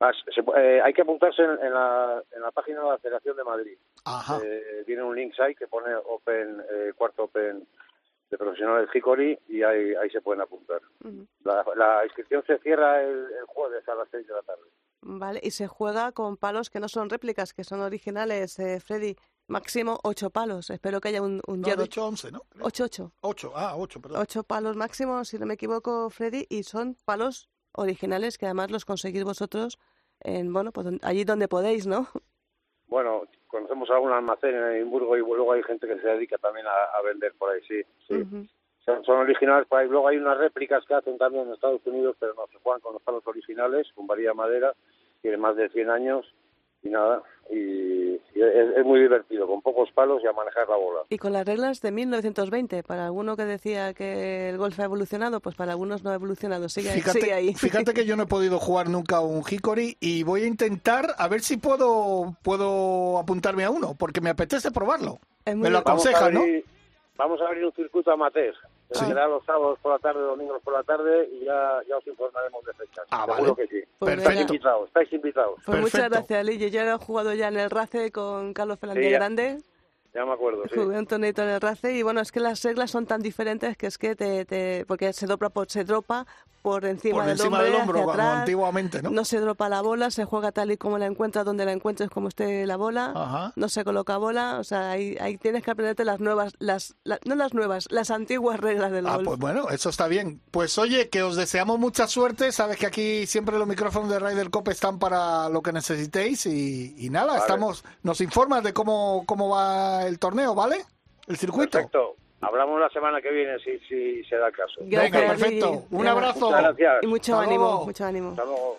Ah, se- eh, hay que apuntarse en, en la, en la página de la Federación de Madrid. Ajá. Eh, tiene un link ahí que pone Open, eh, cuarto Open de profesionales Hickory y ahí, ahí se pueden apuntar. La, la inscripción se cierra el, el jueves a las seis de la tarde. Vale, y se juega con palos que no son réplicas, que son originales, eh, Freddy. Máximo ocho palos. Espero que haya un, un No, hierro. de hecho 11, ¿no? Ocho, ocho. 8, ah, 8, perdón. Ocho palos máximo, si no me equivoco, Freddy, y son palos originales que además los conseguís vosotros en, bueno, pues allí donde podéis, ¿no? Bueno, conocemos algún almacén en Edimburgo y luego hay gente que se dedica también a, a vender por ahí, sí. sí. Son, son originales por ahí. Luego hay unas réplicas que hacen también en Estados Unidos, pero no se juegan con los palos originales, con varilla de madera, tiene más de 100 años y nada. Y, y es, es muy divertido, con pocos palos y a manejar la bola. Y con las reglas de 1920, para alguno que decía que el golf ha evolucionado, pues para algunos no ha evolucionado, sigue, sigue Fíjate, ahí. fíjate que yo no he podido jugar nunca un Hickory y voy a intentar a ver si puedo puedo apuntarme a uno, porque me apetece probarlo. Es muy Me lo Vamos a aconseja, ¿no? abrir- Vamos a abrir un circuito amateur. Sí. Será los sábados por la tarde, domingos por la tarde y ya, ya os informaremos de fechas. Ah, Seguro vale. que sí. Pues Estáis invitados, estáis invitados. Pues muchas Perfecto. gracias, Lillo. Yo he jugado ya en el RACE con Carlos Fernández Sí. Grande. Ya me acuerdo, sí. Jugué un torneito en el RACE y bueno, es que las reglas son tan diferentes que es que te, te- porque se dropa por, se dropa por encima, Por del, encima hombre, del hombro, hacia como atrás. antiguamente, ¿no? No se dropa la bola, se juega tal y como la encuentras, donde la encuentres como esté la bola. Ajá. No se coloca bola, o sea, ahí, ahí tienes que aprenderte las nuevas, las, la- no las nuevas, las antiguas reglas del Ah, golf. pues bueno, eso está bien. Pues oye, que os deseamos mucha suerte. Sabes que aquí siempre los micrófonos de Ryder Cop están para lo que necesitéis y, y nada, Vale. estamos, nos informas de cómo, cómo va el torneo, ¿vale? El circuito. Perfecto. Hablamos la semana que viene si, si se da el caso. Gracias, Venga, perfecto. Un Venga. abrazo. Muchas gracias. Y mucho Hasta ánimo, luego. mucho ánimo. Hasta luego.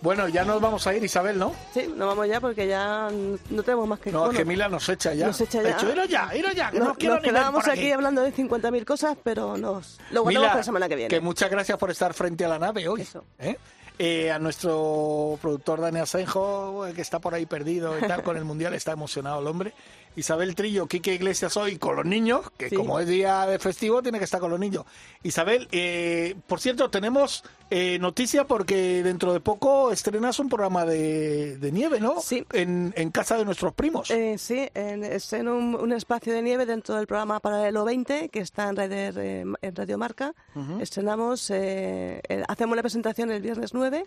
Bueno, ya nos vamos a ir, Isabel, ¿no? Sí, nos vamos ya porque ya no tenemos más que No, bueno, es que Mila nos echa ya. Nos echa ya. Dicho, "Ira ya, ira ya, que no- nos ni ver quedábamos aquí. hablando de 50.000 cosas, pero nos lo guardamos Mila, para la semana que viene. muchas gracias por estar frente a la nave hoy. Eso. ¿eh? Eh, a nuestro productor Dani Asenjo, que está por ahí perdido y tal, con el Mundial, está emocionado el hombre. Isabel Trillo, Quique Iglesias hoy con los niños, que Sí. como es día de festivo, tiene que estar con los niños. Isabel, eh, por cierto, tenemos eh, noticia porque dentro de poco estrenas un programa de, de nieve, ¿no? Sí. En, en casa de nuestros primos. Eh, sí, en, es en un, un espacio de nieve dentro del programa Paralelo 20, que está en, en Radio Marca. Estrenamos, eh, el- hacemos la presentación el viernes 9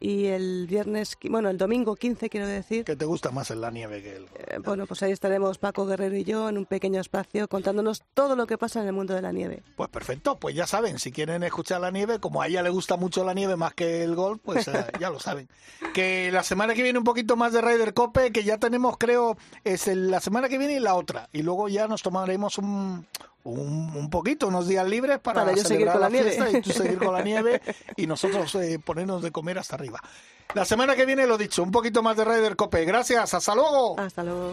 y el viernes, bueno, el domingo 15, quiero decir. que te gusta más en la nieve que el... Eh, bueno, pues ahí estaremos Paco Guerrero y yo en un pequeño espacio contándonos todo lo que pasa en el mundo de la nieve. Pues perfecto, pues ya saben, si quieren escuchar la nieve, como a ella le gusta mucho la nieve más que el golf, pues eh, ya lo saben. Que la semana que viene un poquito más de Ryder Cope, que ya tenemos, creo, es el- la semana que viene y la otra. Y luego ya nos tomaremos un, un, un poquito, unos días libres para, Para yo seguir con la nieve. fiesta y tú seguir con la nieve y nosotros eh, ponernos de comer hasta arriba. La semana que viene, lo dicho, un poquito más de Ryder Cope. Gracias, hasta luego. Hasta luego.